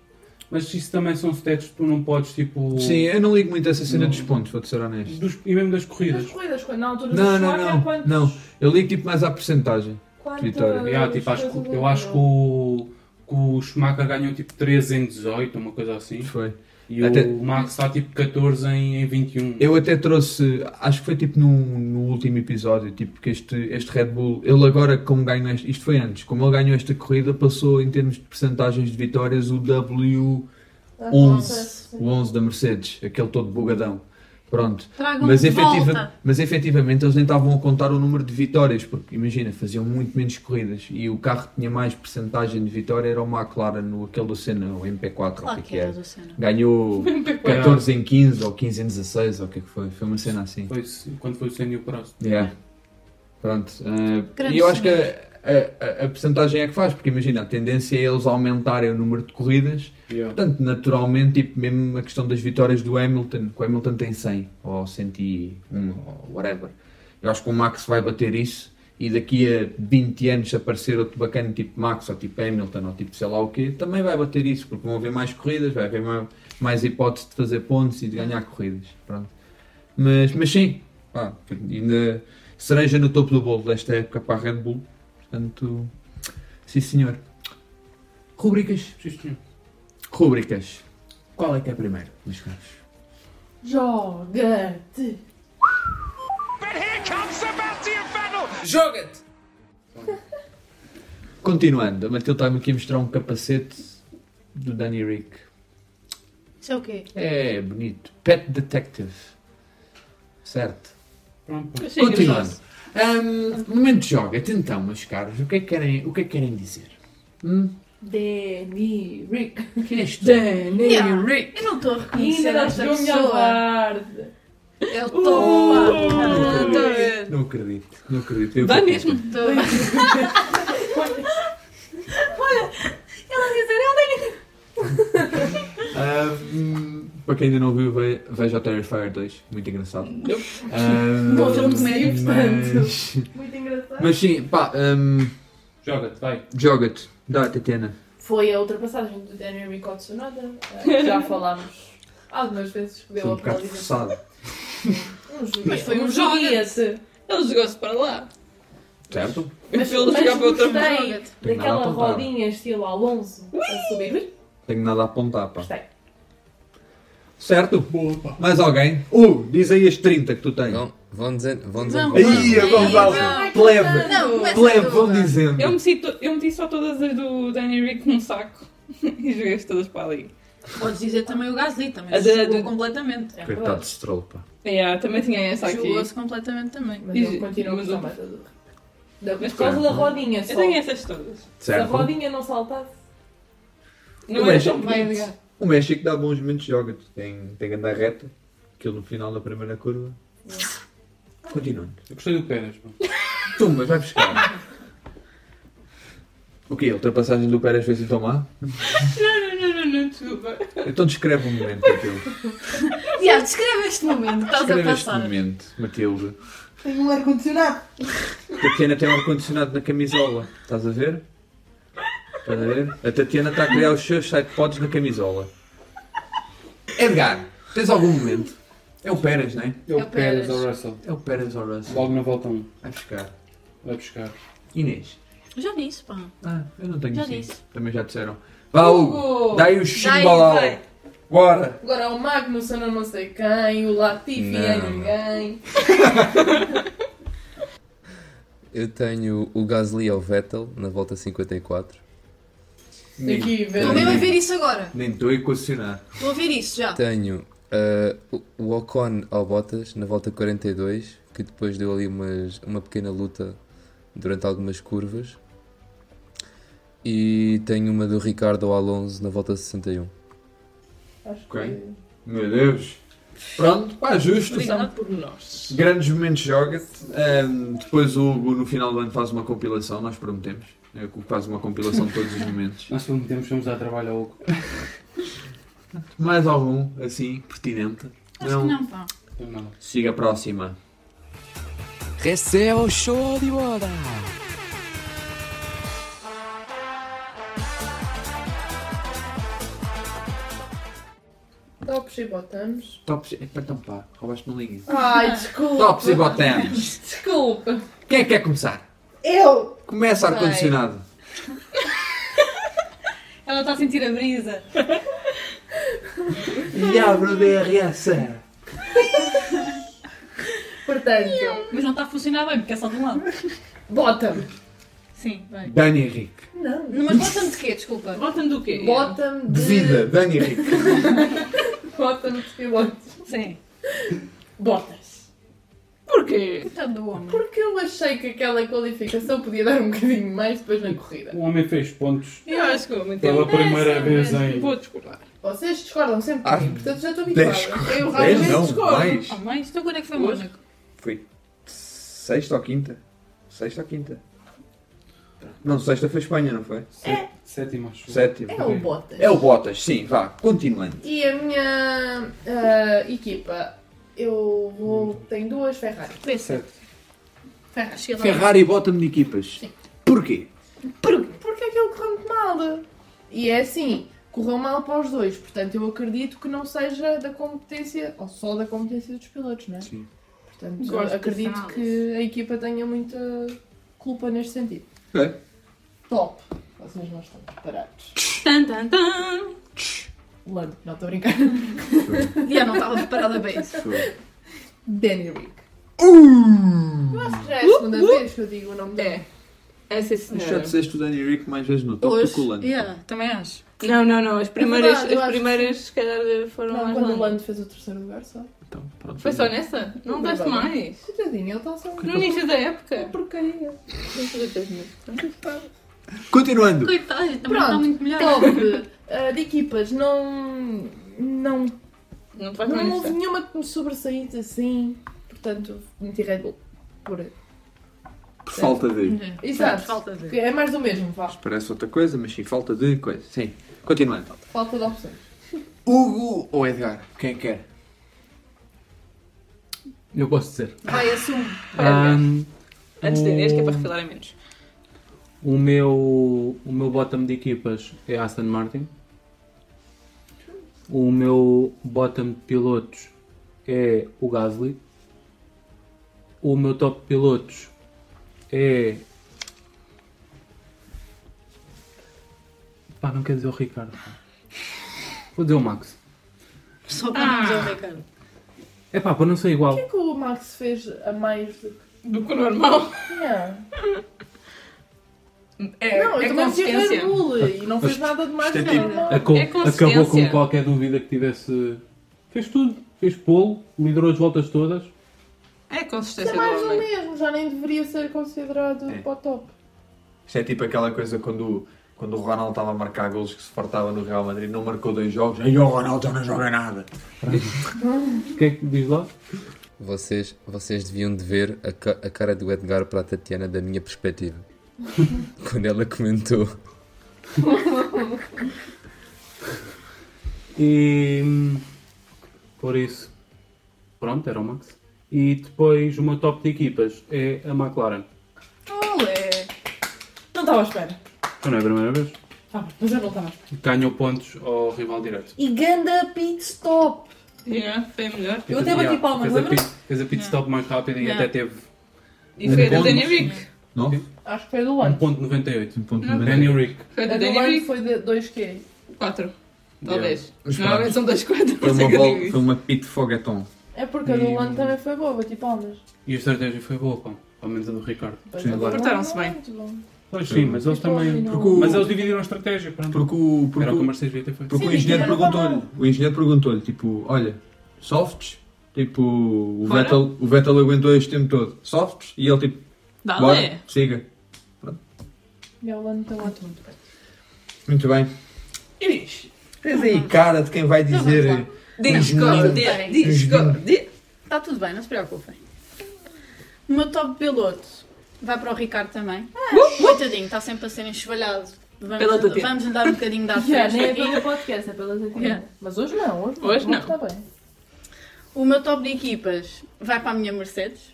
Mas isso também são stats que tu não podes tipo. Sim, eu não ligo muito a essa cena Não. dos pontos, vou-te ser honesto. Dos, e mesmo das Das corridas. corridas, na altura Não, não, não, quantos- não. Eu ligo tipo mais à porcentagem. Quantas Vitória. Yeah, tipo, acho que- eu acho que o, que o Schumacher ganhou tipo 13 em 18, uma coisa assim. Foi. E Até- o Max está tipo 14 em, em 21. Eu até trouxe, acho que foi tipo no, no último episódio, tipo que este, este Red Bull, ele agora como ganhou, este, isto foi antes, como ele ganhou esta corrida, passou em termos de percentagens de vitórias o W11, o 11 da Mercedes, aquele todo bugadão. Pronto. Mas, efetiva, volta. mas efetivamente eles nem estavam a contar o número de vitórias, porque imagina, faziam muito menos corridas e o carro que tinha mais percentagem de vitória era o McLaren, no, aquele do Senna, o MP4, ou o Claro que, que que era Senna. Ganhou 14 em 15 ou 15 em 16, ou o que é que foi? Foi uma cena assim. Foi quando foi o Senna e o Prost. Yeah. Pronto. Grande e eu acho que. A, a, a percentagem é que faz, porque imagina, a tendência é eles aumentarem o número de corridas Yeah. Portanto, naturalmente, tipo, mesmo a questão das vitórias do Hamilton, que o Hamilton tem 100 ou 101 ou whatever. Eu acho que o Max vai bater isso e daqui a 20 anos se aparecer outro bacana tipo Max ou tipo Hamilton ou tipo sei lá o quê, também vai bater isso, porque vão haver mais corridas, vai haver mais, mais hipótese de fazer pontos e de ganhar corridas. Pronto. Mas, mas sim, pá, ainda cereja no topo do bolo desta época para a Red Bull. Portanto, sim senhor. Rubricas. Sim, senhor. Rúbricas. Qual é que é primeiro, meus caros? Joga-te! But here comes Sebastian Vettel. Joga-te! Continuando, a Matilde está-me aqui a mostrar um capacete do Danny Rick. Isso é o quê? É bonito. Pet Detective. Certo. Pronto. Continuando. Ahm, momento de joga. Então, meus caros, o que é que querem, o que é que querem dizer? Hum? Danny Rick. Quem és tu? Danny Yeah. Rick. Eu não estou a reconhecer Ainda não esta pessoa. guarda. Eu Uh, estou. a ver? Não acredito, não acredito. Eu vou- mesmo. Ela a dizer, ela Ahm, para quem ainda não viu, ve- veja o Terrifier 2. Muito engraçado. Ahm, Bom filme de comédia, mas, Muito engraçado. mas sim, pá, ahm, Joga-te, vai. joga-te. Dá, Tatiana. Foi a ultrapassagem do Danny Rick ao Tsunoda. Já falámos algumas vezes que Foi deu um a bocado forçado. Um. Mas foi um um joguete. Ele jogou-se para lá. Certo? Mas, Ele mas jogar para outra daquela rodinha estilo Alonso a subir. Tenho nada a apontar, pá. Gostei. Certo? Mais alguém? Uh, diz aí as 30 que tu tens. Vão, vão dizendo. Vão dizendo. Aí, não. Plebe. Não, começa Plebe, vão dizendo. Eu meti, to- eu meti só todas as do Danny Rick num saco e joguei-as todas para ali. Podes dizer também o Gasly, também A se da- jogou do- completamente. É Coitado verdade. de Stroll, pá. Yeah, também tinha essa aqui. Jogou-se completamente também. Mas E- eu continuo a mas gostar eu- mais da Mas Por causa da rodinha Eu só. tenho essas todas. Se a Certo? rodinha não saltasse. Não Eu é vejo- tão bonito. O México dá bons momentos de joga. Tem, tem que andar reta. Aquilo no final da primeira curva. Continuando. Eu gostei do Pérez. pá. Tumba, vai buscar. O quê? A ultrapassagem do Pérez foi assim tão má? Não, não, não, não, não, desculpa. Então descreve o momento aquilo. Yeah, descreve este momento que estás a Descreve este passar. momento, Matilde. Tenho um ar-condicionado. Tatiana tem um ar-condicionado na camisola. Estás a ver? Estás a ver? A Tatiana está a criar os seus sidepods na camisola. Edgar, tens algum momento? É o Pérez, não é? É o É o Pérez Pérez. ao Russell. É o Pérez ou Russell. Logo na volta 1. Vai buscar. Vai buscar. Inês. Já disse, pá. Ah, eu não tenho Já sim. disse. Também já disseram. Vá, Hugo. Aí o chimbalau. vai. Bora. Agora o Magnussen eu não sei quem, o Latifi é Não. ninguém. Eu tenho o Gasly ao Vettel na volta 54. Aqui, vê. Estou mesmo a ver isso agora. Nem estou a equacionar. Estou a ver isso já. Tenho ah, o- o Ocon ao Bottas na volta 42, que depois deu ali umas, uma pequena luta durante algumas curvas. E tenho uma do Ricardo ao Alonso na volta 61. Acho Ok. que. Meu Deus. Pronto, pá, justo. Obrigada por nós. Grandes momentos joga-te. Ahm, depois o Hugo no final do ano faz uma compilação, nós prometemos. É o que faz uma compilação de todos os momentos. Nós prometemos que vamos dar trabalho ao Hugo. Mais algum, assim, pertinente? Acho que não, pá. Não, não. Siga a próxima. Receba o show de bola. Tops e botamos. Tops. Epá, então pá, roubaste uma linha. Ai, desculpa. Tops e botamos. Desculpa. Quem é que quer começar? Eu! Começa ar-condicionado. Ela está a sentir a brisa. E abre o DRS. Portanto, Mas não está a funcionar bem, porque é só de um lado. bottom. Sim, vai. Dani Henrique. Não. Não, Mas bota-me de quê? Desculpa. Bota-me do quê? Bottom De de. vida, Dani Henrique. Bottom de pilotos. Sim. Botas. Porquê? Coitado do homem. Porque eu achei que aquela qualificação podia dar um bocadinho mais depois na corrida. O homem fez pontos Eu acho que vou muito pela primeira vez mas em. Vou discordar. Vocês discordam sempre Ah, de mim, portanto já estou habituada. Eu Dez raramente não, discordo. mais. Oh, mãe, então quando é que foi Hoje? Mónaco? Foi sexta ou quinta? Sexta ou quinta? Não, sexta foi Espanha, não foi? Sétima, acho. Sétima. É o Bottas. É o Bottas, sim, vá, continuando. E a minha ah, equipa, eu vou. tenho duas Ferrari. Pensa. Ferrari. Chega lá. Ferrari bota-me de equipas. Sim. Porquê? Porque aquilo correu muito mal. E é assim, correu mal para os dois, portanto eu acredito que não seja da competência, ou só da competência dos pilotos, não é? Sim. Portanto, Gosto acredito que a equipa tenha muita culpa neste sentido. É. Top! Vocês não estão preparados. Tan, tan, tan. Lando, não estou a brincar. Já não estava preparada bem. Danny Rick. Eu acho que já é a segunda vez que eu digo o nome dele. É. É sim, Mas já senhora. disseste o Danny Rick mais vezes no top do que o Lando. yeah, também acho. Não, não, não. As primeiras, verdade, as primeiras se calhar foram Não, mais quando o longas. Lando fez o terceiro lugar só. Então, pronto. Foi só nessa? Não Não deste mais? Coitadinho, ele está só No início da época? porcaria. Continuando. Coitado, também está Pronto, muito melhor. top eh, de equipas, não. Não, Não não houve nenhuma que me sobressaísse assim. Portanto, meti Red Bull. Por aí. Por falta de. Exato. Falta de. É mais do mesmo, vá. Parece outra coisa, mas sim, falta de coisa. Sim. Continuando. Falta de opções. Hugo ou Edgar? Quem é que quer? Eu posso dizer. Vai, assume. Ahm, Antes de dizeres que é para refilarem menos. O meu, o meu bottom de equipas é Aston Martin. O meu bottom de pilotos é o Gasly. O meu top de pilotos é. Pá, não quer dizer o Ricardo. Vou dizer o Max. Só para não dizer o Ricardo. É pá, para não ser igual. O que é que o Max fez a mais do que. Do que o normal. Yeah. É, não, é eu consistência. E não fez nada de mais é do que tipo- É acabou com qualquer dúvida que tivesse. Fez tudo. Fez polo, liderou as voltas todas. É consistência é mais do homem. mesmo, já nem deveria ser considerado É. para o top. Isto é tipo aquela coisa quando, quando o Ronaldo estava a marcar golos que se fartava no Real Madrid, não marcou dois jogos, aí o Ronaldo já não joga nada. O que é que diz lá? Vocês, vocês deviam de ver a, ca- a cara do Edgar para a Tatiana da minha perspectiva. Quando ela comentou. E por isso, pronto, era o Max. E depois o meu top de equipas é a McLaren. Olé! Não estava à espera. Já não é a primeira vez. Ah, mas eu não estava à espera. Ganhou pontos ao rival direto. E ganda pit stop! Yeah, foi melhor. Eu até bati palmas, lembra? fez a pit stop mais rápida e Yeah. até teve E foi a da Rick. Não? Acho que foi do Lando. 1.98. Um ponto Não. de Danny Rick. Foi A do Danny Lando Rick. foi de 2 Q. 4. Talvez. Mas Normalmente são 2, 4. Foi uma, vol- foi uma pit fogueton. É porque a do E- também foi boa, bati palmas. E a estratégia foi boa, pá. Pelo menos a do Ricardo. Sim. a do Portaram-se não é bem. muito bom. Pois sim, mas eles também. Porque o- Mas eles dividiram a estratégia. Pronto. Porque o, porque Era o que o o, Mercedes devia ter feito. porque o Sim, engenheiro mas não perguntou-lhe, o engenheiro perguntou-lhe, tipo, olha, softs? Tipo, o? Vettel, o Vettel aguentou este tempo todo. Softs? E ele tipo, Dá bora, lé. siga. E o Lando está ótimo. Muito bem. Inês. Tens aí cara de quem vai dizer... Engenheiro. Discórdia. Está tudo bem, não se preocupem. O meu top piloto vai para o Ricardo também. Coitadinho, está sempre a ser enxovalhado. Pela Vamos, vamos lhe dar um bocadinho fresco nem é aqui. pelo podcast, é pela. Yeah. Mas hoje não, hoje não. Hoje não. Está bem. O meu top de equipas vai para a minha Mercedes.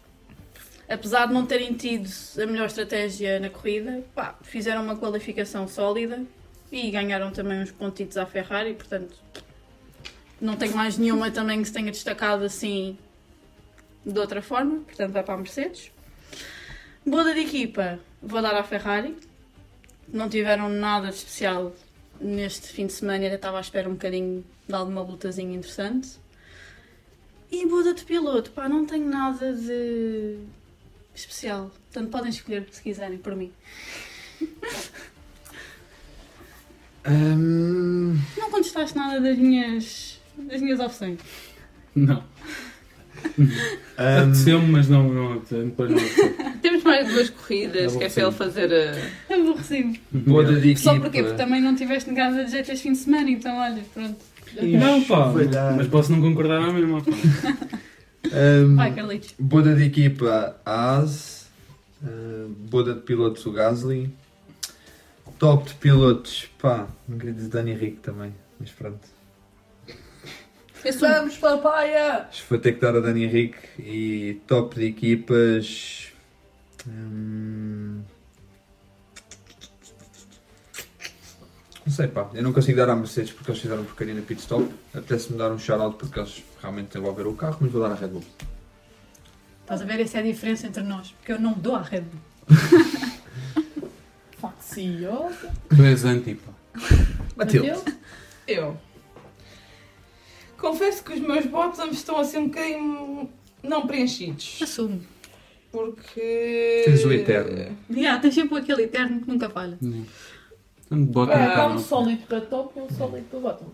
Apesar de não terem tido a melhor estratégia na corrida, pá, fizeram uma qualificação sólida e ganharam também uns pontitos à Ferrari, portanto não tenho mais nenhuma também que se tenha destacado assim de outra forma, portanto vai para a Mercedes. Boda de equipa, vou dar à Ferrari. Não tiveram nada de especial neste fim de semana, ainda estava à espera um bocadinho de alguma lutazinha interessante. E boda de piloto, pá, não tenho nada de especial. Portanto, podem escolher se quiserem, por mim. Hum, Não contestaste nada das minhas, das minhas opções. Não. Apeteceu-me, mas não, não. Depois não. Temos mais duas corridas, que é para ele fazer a. Aborreci-me. boda de equipa. Só porque, porque também não tiveste negada de jeito este fim de semana, então olha, pronto. Não, pá. Mas posso não concordar à mesma. Hum, Vai, Carlitos. Boda de equipa, a Haas. Uh, boda de pilotos, o Gasly. Top de pilotos, pá, não queria dizer Dani Rick também, mas pronto. Vamos, papaya! Acho que vou ter que dar a Dani Henrique e top de equipas. hum, Não sei, pá. Eu não consigo dar à Mercedes porque eles fizeram porcaria na pit stop. Apetece-me dar um shout-out porque eles realmente desenvolveram o carro, mas vou dar à Red Bull. Estás a ver? Essa é a diferença entre nós, porque eu não dou à Red Bull. Facciosa. Tu és anti, pá. Matilde. Eu. Confesso que os meus bottoms estão assim um bocadinho não preenchidos. Assumo. Porque. Tens o eterno. Yeah, tens sempre aquele eterno que nunca falha. Bottom Ah, Há para um sólido para top e um sólido para bottom.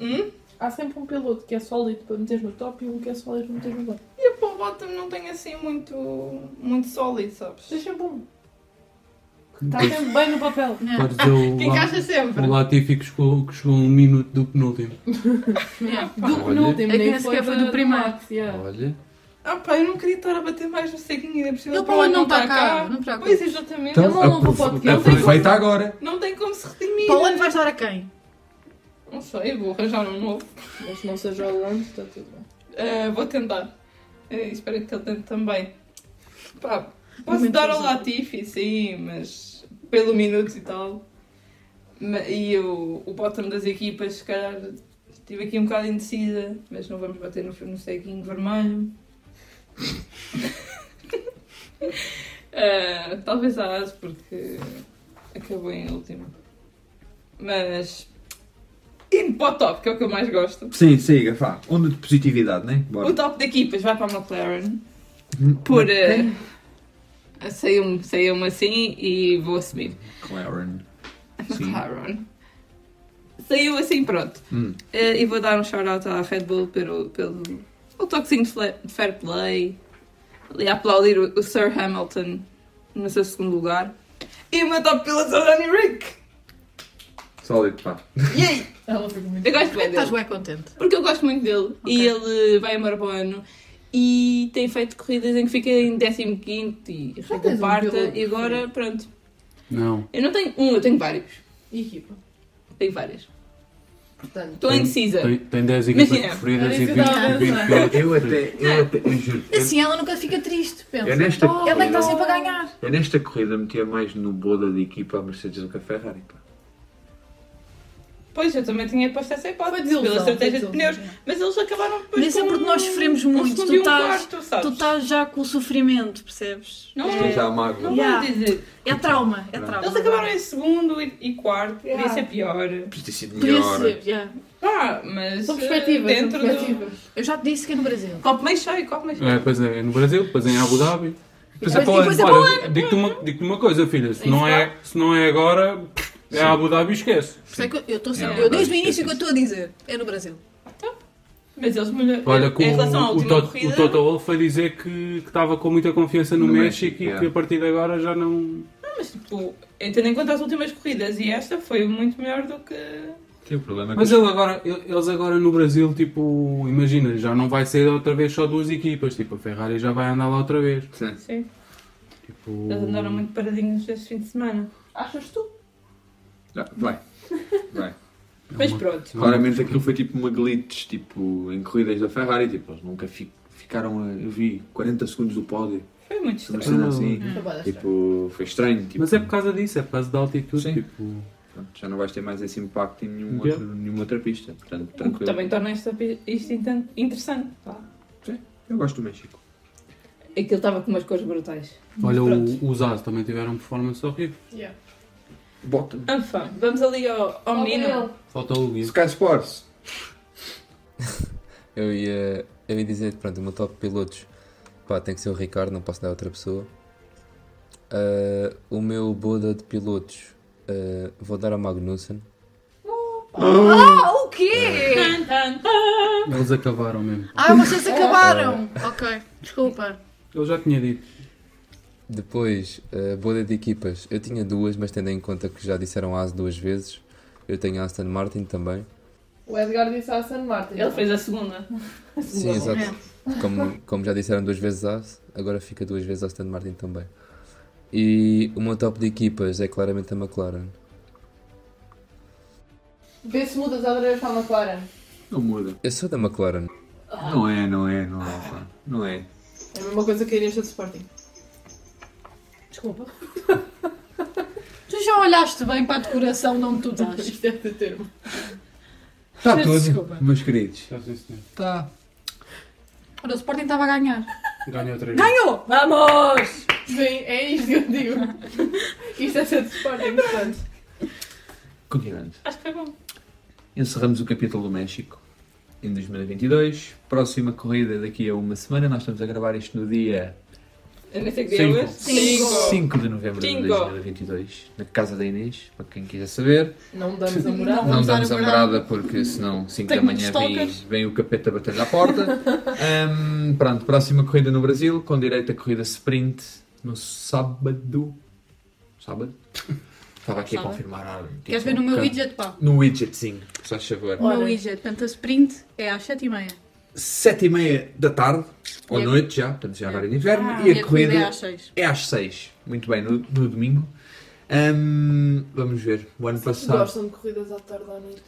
Hum? Há sempre um piloto que é sólido para meter no top e um que é sólido para meter no bottom. E a Paul Bottom não tem assim muito. muito sólido, sabes? Deixa bom. Está sempre bem no papel. Yeah. Podes dizer o, Que La- encaixa sempre. o Latifi que chegou, que chegou a um minuto do penúltimo. Yeah. Do penúltimo, É que nem sequer foi do primeiro. Olha. Ah pá, eu não queria estar a bater mais no ceguinho, ainda por cima Ele o para onde não tá está cá, não te preocupes. Pois, exatamente. Então, Ele não ouve o podcast. aproveita agora. Não tem como se redimir. Para o ano vais dar a quem? Não sei, vou arranjar um novo. Mas se não seja o Lando, está tudo bem. Uh, vou tentar. Uh, espero que ele tente também. Pá, posso Momento dar ao. Latifi, sim, mas pelo minuto e tal. E o, o bottom das equipas, se calhar, estive aqui um bocado indecisa, mas não vamos bater no, no ceguinho vermelho. Uh, talvez a As, porque acabou em último. Mas. Indo para o top, que é o que eu mais gosto. Sim, siga, vá. Onda de positividade, né? O top de equipas vai para a McLaren. Por. Uh, Saiu-me saiu assim e vou assumir. McLaren. Sim. McLaren. Saiu assim, pronto. Hum. Uh, e vou dar um shout-out à Red Bull pelo, pelo o toquezinho de fair play. Ali a aplaudir o, o Sir Hamilton no seu segundo lugar. E o meu top piloto é o Danny Rick. Sólido, pá. Yay! Ela ficou muito Eu gosto bem que estás dele. bem contente? Porque eu gosto muito dele. E ele vai embora para o ano. E tem feito corridas em que fica em 15 e reta um e agora, pronto. Não. Eu não tenho um, eu tenho vários. E equipa. Tenho várias. Portanto, Estou indecisa. Tem, tem 10 equipas Imagina, preferidas e isso 20, que eu estava a 20 pensar. pilotos Eu até, eu até, eu juro. Assim ela nunca fica triste, pensa. Eu nesta Ela é que está corrida- sempre a ganhar. Eu nesta corrida metia mais no boda de equipa a Mercedes do que a Ferrari, pá. Pois, eu também tinha posto essa hipótese desilusão, pela estratégia de pneus. Mas eles acabaram depois Mas isso é porque nós sofremos muito. Tu um estás, tu já com o sofrimento, percebes? Não, Estou já a não. Yeah. vou dizer. É trauma, é trauma. Eles acabaram em segundo e, e quarto. Podia ser pior. Podia ter sido Podia melhor. ser, yeah. Pá, mas. São eh, perspectivas, são dentro do. perspectivas. Eu já te disse que é no Brasil. Copo meio cheio, copo meio cheio. É, pois é, no Brasil, depois em Abu Dhabi. Depois é para o ano. depois é o Olha, digo-te uma, digo uma coisa, filha. Se não, é, se não é agora, é Abu Dhabi, esquece. Por isso é que eu- eu estou sempre. Não, Eu desde o início que eu estou a dizer. É no Brasil. Mas eles melhor. Olha, que em o, relação à o, última corrida. o Toto Wolff foi dizer que que estava com muita confiança no, No México, México, e yeah. que a partir de agora já não. Não, mas tipo, tendo em conta as últimas corridas e esta foi muito melhor do que. O problema é que Mas ele agora, ele- eles agora no Brasil, tipo, imagina, já não vai ser outra vez só duas equipas. Tipo, a Ferrari já vai andar lá outra vez. Sim. Sim. Tipo, Eles andaram muito paradinhos este fim de semana. Achas tu? Já, vai. Vai. Mas pronto. Claramente aquilo foi tipo uma glitch, tipo, em corridas da Ferrari, tipo, eles nunca fi- ficaram, a, eu vi, 40 segundos do pódio. Foi muito Uma estranho. cena assim, Foi bué da estranho. tipo, foi estranho. Tipo, Mas é por causa disso, é por causa da altitude. Sim. Tipo, pronto, já não vais ter mais esse impacto em nenhum Yeah. outro, nenhuma outra pista. Portanto, O que tranquilo. também torna esta, pi- isto interessante. Pá. Eu gosto do México. Aquilo estava com umas cores brutais. olha, Pronto. o, os As também tiveram performance horrível. Yeah. Bota. Enfim, vamos ali ao, ao menino. Falta o Guia. Sky Sports. Eu ia, eu ia dizer, pronto, o meu top pilotos pá, tem que ser o Ricardo, não posso dar outra pessoa. Ah, o meu boda de pilotos ah, vou dar a Magnussen. Ah, o quê? Eles acabaram mesmo. Ah, vocês acabaram. Ok, desculpa. Eu já tinha dito. Depois, a boda de equipas, eu tinha duas, mas tendo em conta que já disseram AS duas vezes, eu tenho a Aston Martin também. O Edgar disse a San Martin. Ele fez a segunda. A Sim, segunda exato. Como, como já disseram duas vezes AS, agora fica duas vezes Aston Martin também. E o meu top de equipas é claramente a McLaren. Vê se mudas outra vez para a McLaren. Não muda. Eu sou da McLaren. Não é, não é, não é. pá. Não é. É a mesma coisa que a Inês de Sporting. Desculpa. Tu já olhaste bem para a decoração de onde tu estás? Isto deve ter termo. Está tudo, desculpa. meus queridos. Já sim, senhor. Está. Ora, o Sporting estava a ganhar. Ganha outra vez. Ganhou! Vamos! Bem, é isto que eu digo. Isto é ser de Sporting, portanto. Continuando. Acho que foi bom. Encerramos o capítulo do México em 2022. Próxima corrida daqui a uma semana. Nós estamos a gravar isto no dia Eu nem sei que dia é Cinco. hoje. 5 de novembro de Cinco. 2022, na casa da Inês, para quem quiser saber. Não damos a morada. Não Vamos damos a a morada. porque senão 5 da Tenho manhã vem, stalkers. vem o capeta bater à porta. Ahm, pronto, próxima corrida no Brasil, com direito a corrida sprint no sábado. Sábado? Estava aqui a Sábado. confirmar. ah, tipo, Queres ver no meu can- widget, pá? No widgetzinho, se faz favor. O Ora. meu widget. Portanto, a sprint é às 7h30. 7 e meia da tarde, ou noite já, portanto já é horário de inverno, Ah, e a é corrida às 6. é às 6. Muito bem, no, no domingo. Ahm, vamos ver, o ano passado. Gostam de corridas à tarde à noite.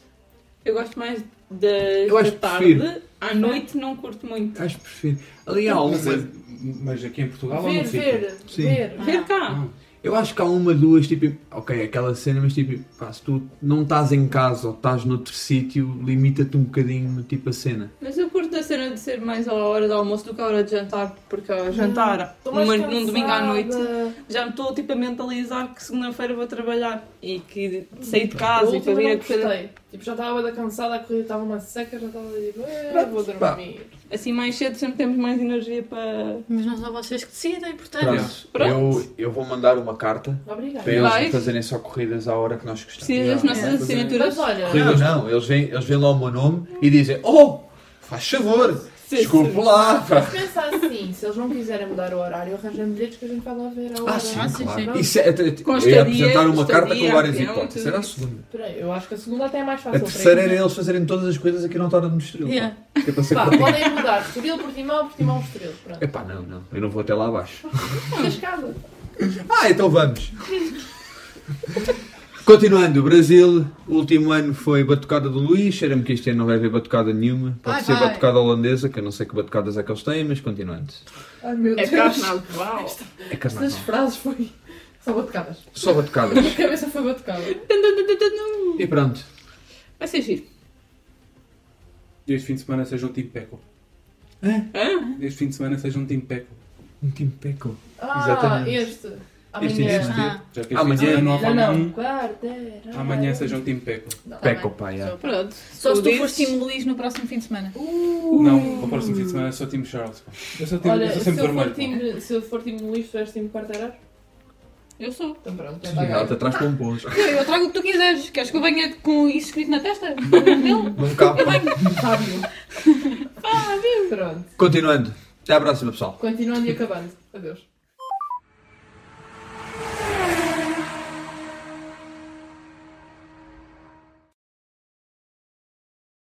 Eu gosto mais da, Eu acho da que tarde. prefiro. À noite não curto muito. Acho que prefiro. Ali há Mas, uma. é- mas aqui em Portugal ou Ver, sítio? ver, Sim. ver. Ver cá. Eu acho que há uma, duas, tipo, ok, aquela cena, mas tipo, pá, se tu não estás em casa ou estás noutro sítio, limita-te um bocadinho, tipo, a cena. Mas eu curto a cena de ser mais à hora do almoço do que à hora de jantar, porque ao jantar, numa- num domingo à noite, já me estou tipo a mentalizar que segunda-feira vou trabalhar e que sair de casa A e última para vir não a correr gostei. Tipo, já estava da cansada, a corrida estava uma seca, já estava tipo, eh, vou dormir. assim mais cedo, sempre temos mais energia para. Mas não são vocês que decidem, portanto. Pronto, Pronto. Eu, eu vou mandar uma carta Obrigada. para eles Vai. fazerem só corridas à hora que nós gostamos. Precisas das nossas É. assinaturas. Mas olha, Corridas não, eles veem, eles veem lá o meu nome e dizem, oh, faz favor, desculpe lá. pá." se pensar assim, se eles não quiserem mudar o horário, arranjam bilhetes que a gente vai lá ver a hora. Ah, sim, Ah, sim, claro. sim. Isso é, eu ia apresentar uma carta com estadia, várias hipóteses. Era a segunda. Peraí, eu acho que a segunda até é mais A fácil. terceira para era eles fazerem todas as coisas aqui na Autódromo de Estoril. pá. Yeah. É Pá, podem mudar. Estoril, Portimão, Portimão, Estoril. Pronto. Epá, não, não, eu não vou até lá abaixo. Cascada. Ah, então vamos. Continuando, Brasil, o último ano foi batucada do Luís, cheira-me que este ano não vai haver batucada nenhuma. Pode Vai, ser vai. batucada holandesa, que eu não sei que batucadas é que eles têm, mas continuando. Ai meu É Deus. carnaval. É carnaval. Estas frases foi. Só batucadas. Só batucadas. A cabeça foi batucada. E pronto. Vai ser giro. Este fim de semana seja um time Peco. Hã? Este fim de semana seja um time Peco. Um time peco. Ah, Exatamente. este. Este Amanhã. existe. Ah, Já que este Amanhã- de semana não há Não, Fórmula não. 1, Quarteira. amanhã seja um time Peco. Peco, pá, já. Pronto. Só se tu fores time Luís no próximo fim de semana. Não, o próximo fim de semana é só time Charles. pá. Eu sou, time, Olha, eu sou se sempre eu, for vermelho. pá. time, se eu for time Luís, tu és time quarteirar? Eu sou. Então pronto, é Ela te pagar. atrás pompons. Eu, eu trago o que tu quiseres. Queres que eu venha com isso escrito na testa? Não cabe. Eu venho. Fábio. Pronto. Continuando. Até à próxima, pessoal. Continuando e acabando. Adeus.